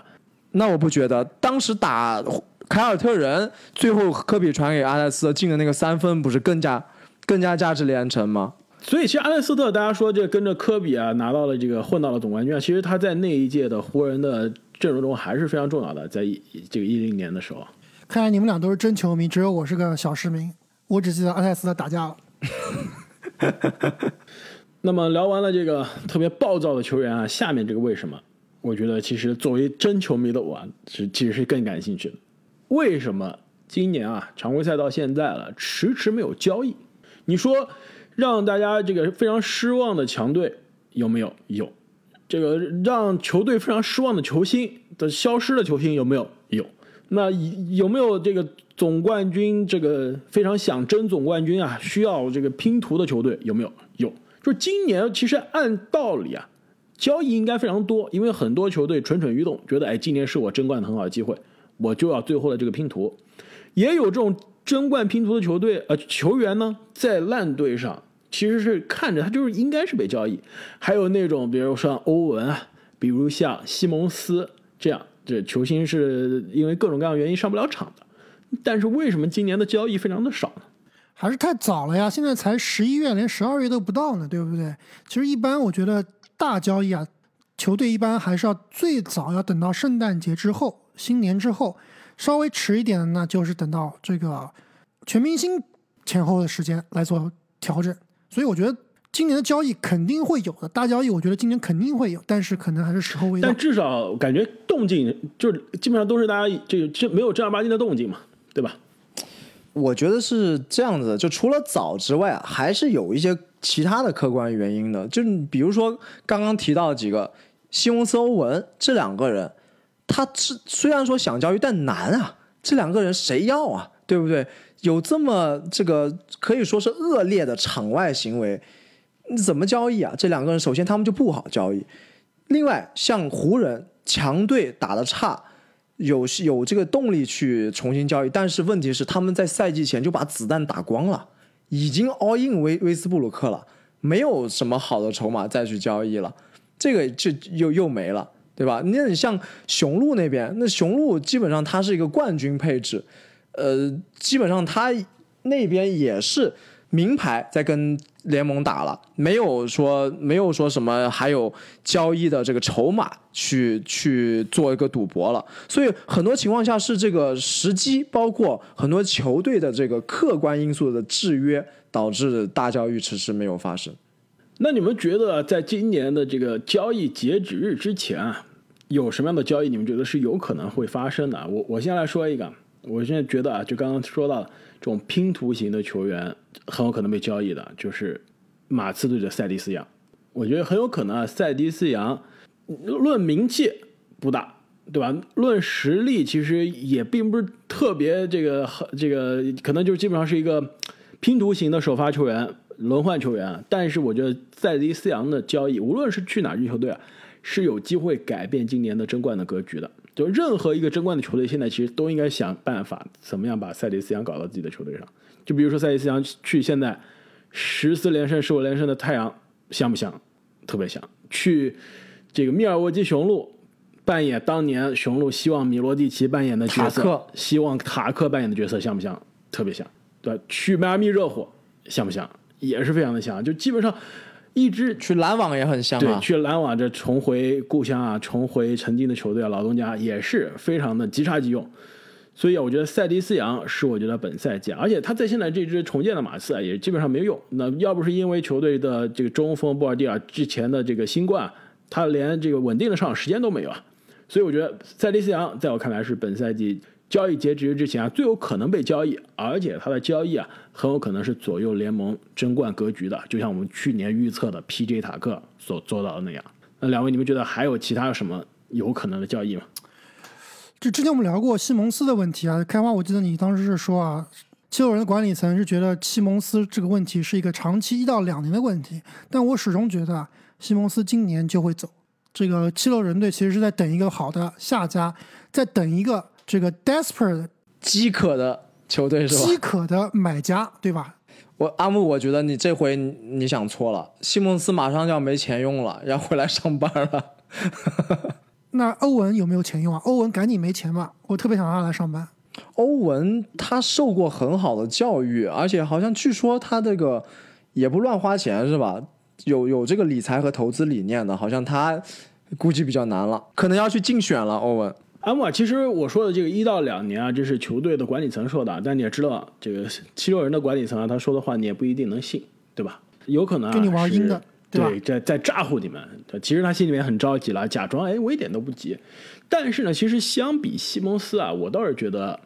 那我不觉得，当时打。凯尔特人最后科比传给阿莱斯特进的那个三分，不是更加更加价值连城吗？所以其实阿莱斯特，大家说这跟着科比啊拿到了这个混到了总冠军啊，其实他在那一届的湖人的阵容中还是非常重要的，在这个一零年的时候。看来你们俩都是真球迷，只有我是个小市民，我只记得阿泰斯特打架了。那么聊完了这个特别暴躁的球员啊，下面这个为什么？我觉得其实作为真球迷的我是其实是更感兴趣的。为什么今年啊常规赛到现在了迟迟没有交易？你说让大家这个非常失望的强队有没有？有。这个让球队非常失望的球星的消失的球星有没有？那有没有这个总冠军这个非常想争总冠军啊需要这个拼图的球队有没有？有。就是今年其实按道理啊交易应该非常多，因为很多球队蠢蠢欲动，觉得哎今年是我争冠的很好的机会。我就要最后的这个拼图，也有这种争冠拼图的球队，呃，球员呢在烂队上其实是看着他就是应该是被交易，还有那种比如说欧文啊，比如像西蒙斯这样这球星是因为各种各样原因上不了场的。但是为什么今年的交易非常的少呢？还是太早了呀，现在才十一月，连十二月都不到呢，对不对？其实一般我觉得大交易啊，球队一般还是要最早要等到圣诞节之后、新年之后，稍微迟一点的那就是等到这个全明星前后的时间来做调整。所以我觉得今年的交易肯定会有的，大交易我觉得今年肯定会有，但是可能还是时候未到但。至少感觉动静就是基本上都是大家这个这没有正儿八经的动静嘛，对吧？我觉得是这样子的，就除了早之外啊，还是有一些其他的客观原因的。就比如说刚刚提到几个西蒙斯、欧文这两个人，他是虽然说想交易，但难啊，这两个人谁要啊？对不对？有这么这个可以说是恶劣的场外行为，你怎么交易啊？这两个人首先他们就不好交易，另外像湖人强队打得差。有有这个动力去重新交易，但是问题是他们在赛季前就把子弹打光了，已经 all in 威威斯布鲁克了，没有什么好的筹码再去交易了，这个就又又没了，对吧？那你像雄鹿那边，那雄鹿基本上它是一个冠军配置，呃，基本上它那边也是名牌在跟联盟打了，没有说没有说什么还有交易的这个筹码去去做一个赌博了，所以很多情况下是这个时机，包括很多球队的这个客观因素的制约，导致大交易迟迟没有发生。那你们觉得在今年的这个交易截止日之前啊，有什么样的交易你们觉得是有可能会发生的？我我先来说一个，我现在觉得啊，就刚刚说到这种拼图型的球员很有可能被交易的，就是马刺队的塞迪斯杨。我觉得很有可能啊，塞迪斯杨论名气不大，对吧？论实力其实也并不是特别这个这个，可能就基本上是一个拼图型的首发球员、轮换球员。但是我觉得塞迪斯杨的交易，无论是去哪支球队啊，是有机会改变今年的争冠的格局的。就任何一个争冠的球队，现在其实都应该想办法怎么样把赛迪斯杨搞到自己的球队上。就比如说赛迪斯杨去现在十四连胜、十五连胜的太阳，像不像？特别像。去这个密尔沃基雄鹿扮演当年雄鹿希望米罗蒂奇扮演的角色，希望塔克扮演的角色像不像？特别像，对吧？去迈阿密热火像不像？也是非常的像，就基本上一支去篮网也很像对，去篮网这重回故乡啊，重回曾经的球队啊，老东家也是非常的即插即用。所以，我觉得塞迪斯杨是我觉得本赛季，而且他在现在这支重建的马刺啊，也基本上没用。那要不是因为球队的这个中锋波尔蒂尔之前的这个新冠，他连这个稳定的上场时间都没有啊。所以我觉得塞迪斯杨在我看来是本赛季交易截止日之前啊最有可能被交易，而且他的交易啊很有可能是左右联盟争冠格局的，就像我们去年预测的 P.J. 塔克所做到的那样。那两位，你们觉得还有其他什么有可能的交易吗？就之前我们聊过西蒙斯的问题啊，开花，我记得你当时是说啊，七六人的管理层是觉得西蒙斯这个问题是一个长期一到两年的问题，但我始终觉得啊西蒙斯今年就会走。这个七六人队其实是在等一个好的下家，在等一个这个 desperate 饥渴的球队是吧？饥渴的买家，对吧？我阿木，我觉得你这回你你想错了，西蒙斯马上就要没钱用了，要回来上班了。那欧文有没有钱用啊？欧文赶紧没钱吧，我特别想让他来上班。欧文他受过很好的教育，而且好像据说他这个也不乱花钱是吧？有有这个理财和投资理念的，好像他估计比较难了，可能要去竞选了。欧文，阿木啊，其实我说的这个一到两年啊，这是球队的管理层说的，但你也知道，这个七六人的管理层啊，他说的话你也不一定能信，对吧？有可能、啊、跟你玩阴的是对吧在在咋呼你们。其实他心里面很着急了，假装哎我一点都不急。但是呢，其实相比西蒙斯啊，我倒是觉得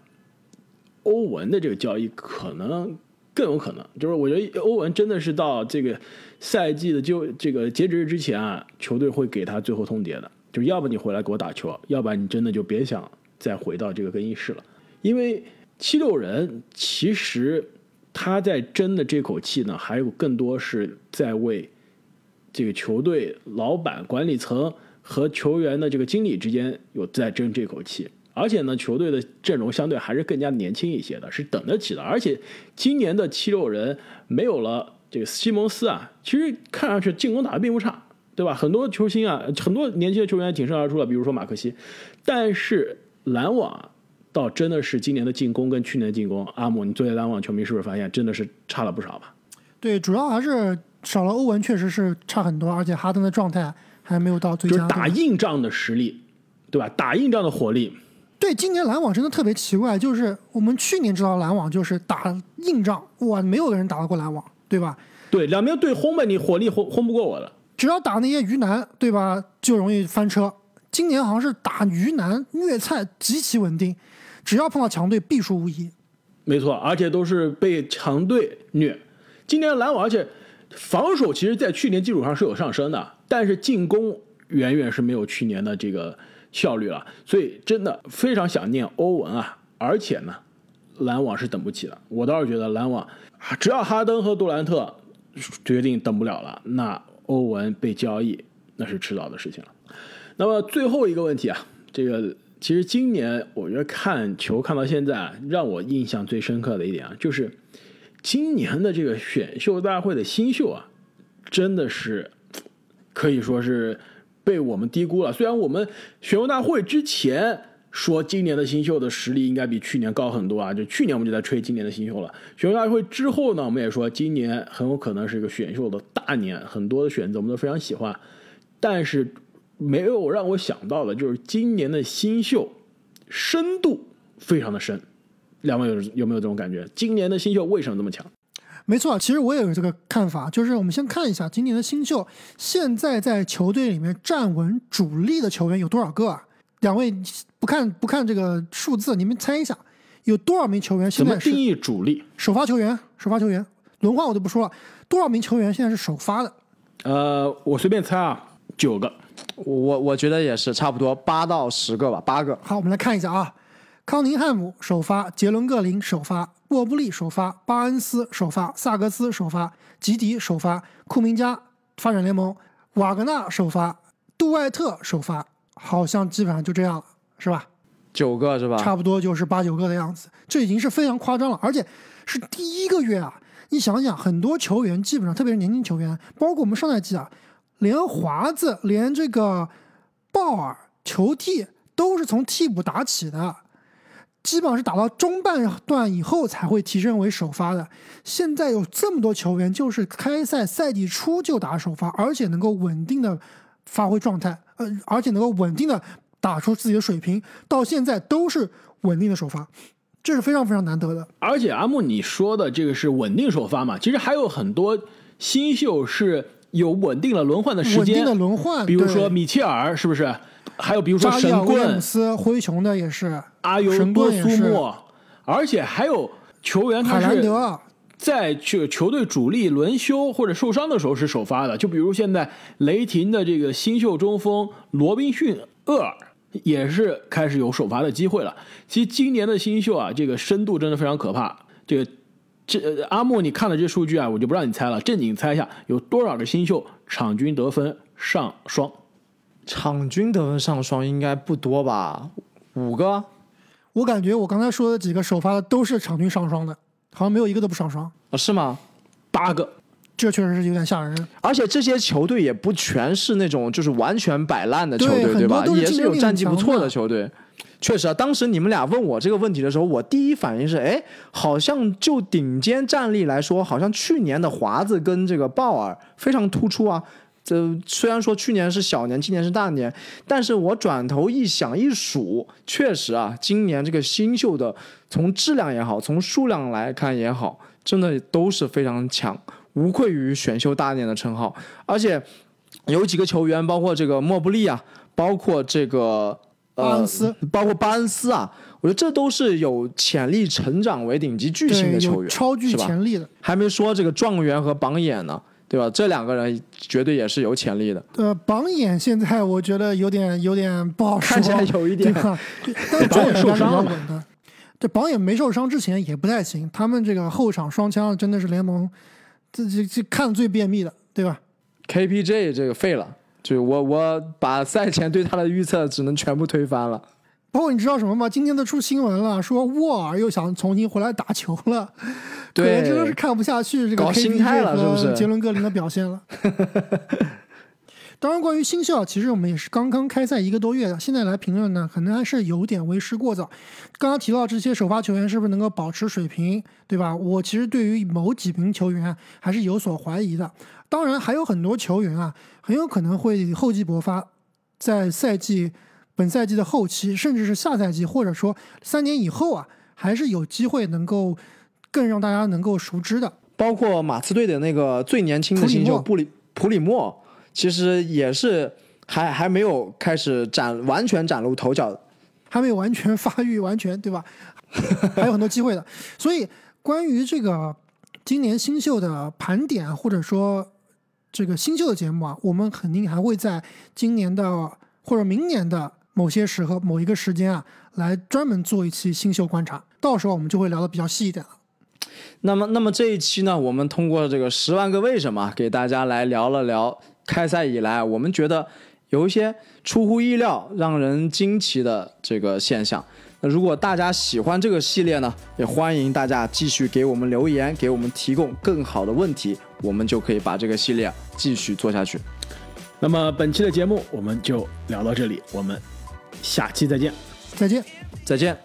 欧文的这个交易可能更有可能，就是我觉得欧文真的是到这个赛季的就这个截止日之前啊，球队会给他最后通牒的，就要不你回来给我打球，要不然你真的就别想再回到这个更衣室了，因为七六人其实他在争的这口气呢，还有更多是在为这个球队老板、管理层和球员的这个经理之间有在争这口气。而且呢，球队的阵容相对还是更加年轻一些的，是等得起的。而且今年的七六人没有了这个西蒙斯啊，其实看上去进攻打得并不差，对吧？很多球星啊，很多年轻的球员挺身而出了，比如说马克西。但是篮网倒真的是今年的进攻跟去年的进攻，阿姆，你作为篮网球迷是不是发现真的是差了不少吧？对，主要还是少了欧文，确实是差很多，而且哈登的状态还没有到最佳。就是打硬仗的实力，对吧？打硬仗的火力。对，今年篮网真的特别奇怪，就是我们去年知道篮网就是打硬仗，哇，没有人打得过篮网，对吧？对，两边对轰呗，你火力轰轰不过我的。只要打那些鱼腩，对吧，就容易翻车。今年好像是打鱼腩虐菜极其稳定，只要碰到强队必输无疑。没错，而且都是被强队虐。今年篮网，而且防守其实，在去年基础上是有上升的，但是进攻远远是没有去年的这个效率了。所以真的非常想念欧文啊！而且呢，篮网是等不起的。我倒是觉得篮网，只要哈登和杜兰特决定等不了了，那欧文被交易那是迟早的事情了。那么最后一个问题啊，这个其实今年我觉得看球看到现在啊，让我印象最深刻的一点啊，就是今年的这个选秀大会的新秀啊，真的是可以说是被我们低估了。虽然我们选秀大会之前说今年的新秀的实力应该比去年高很多啊，就去年我们就在吹今年的新秀了。选秀大会之后呢，我们也说今年很有可能是一个选秀的大年，很多的选择我们都非常喜欢，但是。没有让我想到的，就是今年的新秀深度非常的深。两位有有没有这种感觉？今年的新秀为什么这么强？没错，其实我也有这个看法。就是我们先看一下今年的新秀，现在在球队里面站稳主力的球员有多少个啊？两位不看不看这个数字，你们猜一下，有多少名球员现在定义主力？首发球员，首发球员，轮换我就不说了。多少名球员现在是首发的？呃，我随便猜啊，九个。我我觉得也是差不多八到十个吧，八个。好，我们来看一下啊，康宁汉姆首发，杰伦格林首发，沃布利首发，巴恩斯首发，萨格斯首发，吉迪首发，库明加发展联盟，瓦格纳首发，杜艾特首发，好像基本上就这样了，是吧？九个是吧？差不多就是八九个的样子，这已经是非常夸张了，而且是第一个月啊！你想想，很多球员基本上，特别是年轻球员，包括我们上赛季啊。连华子，连这个鲍尔球替都是从替补打起的，基本上是打到中半段以后才会提升为首发的。现在有这么多球员，就是开赛赛季初就打首发，而且能够稳定的发挥状态，呃，而且能够稳定的打出自己的水平，到现在都是稳定的首发，这是非常非常难得的。而且阿木你说的这个是稳定首发嘛？其实还有很多新秀是。有稳定了轮换的时间，稳定的轮换，比如说米切尔是不是？还有比如说神棍斯、灰熊的也是阿尤多苏莫，而且还有球员他是在这个球队主力轮休或者受伤的时候是首发的，就比如现在雷霆的这个新秀中锋罗宾逊厄尔也是开始有首发的机会了。其实今年的新秀啊，这个深度真的非常可怕，这个。这阿莫，你看了这数据啊，我就不让你猜了，正经猜一下，有多少个新秀场均得分上双？场均得分上双应该不多吧？五个？我感觉我刚才说的几个首发的都是场均上双的，好像没有一个都不上双啊？是吗？八个，这确实是有点吓人。而且这些球队也不全是那种就是完全摆烂的球队，对吧？也是有战绩不错的球队。确实啊，当时你们俩问我这个问题的时候，我第一反应是，哎，好像就顶尖战力来说，好像去年的华子跟这个鲍尔非常突出啊。这虽然说去年是小年，今年是大年，但是我转头一想一数，确实啊，今年这个新秀的从质量也好，从数量来看也好，真的都是非常强，无愧于选秀大年的称号。而且有几个球员，包括这个莫布利啊，包括这个。巴恩斯，包括巴恩斯啊，我觉得这都是有潜力成长为顶级巨星的球员，超巨潜力的。还没说这个状元和榜眼呢，对吧？这两个人绝对也是有潜力的。呃，榜眼现在我觉得有点有点不好说，看起来有一点。但状元受伤稳的，这榜眼没受伤之前也不太行。他们这个后场双枪真的是联盟这这这看最便秘的，对吧？KPJ 这个废了。就我我把赛前对他的预测只能全部推翻了，包括你知道什么吗？今天都出新闻了，说沃尔又想重新回来打球了，对，真的是看不下去这个搞心态了，是不是？杰伦格林的表现了。当然，关于新秀，其实我们也是刚刚开赛一个多月的，现在来评论呢，可能还是有点为时过早。刚刚提到这些首发球员是不是能够保持水平，对吧？我其实对于某几名球员还是有所怀疑的。当然，还有很多球员啊，很有可能会厚积薄发，在赛季本赛季的后期，甚至是下赛季，或者说三年以后啊，还是有机会能够更让大家能够熟知的。包括马刺队的那个最年轻的新秀布里普里莫。其实也是还还没有开始崭完全崭露头角，还没有完全发育完全，对吧？还有很多机会的。所以关于这个今年新秀的盘点，或者说这个新秀的节目啊，我们肯定还会在今年的或者明年的某些时候某一个时间啊，来专门做一期新秀观察。到时候我们就会聊的比较细一点了。那么，那么这一期呢，我们通过这个十万个为什么，给大家来聊了聊。开赛以来，我们觉得有一些出乎意料、让人惊奇的这个现象。那如果大家喜欢这个系列呢，也欢迎大家继续给我们留言，给我们提供更好的问题，我们就可以把这个系列继续做下去。那么本期的节目我们就聊到这里，我们下期再见，再见，再见。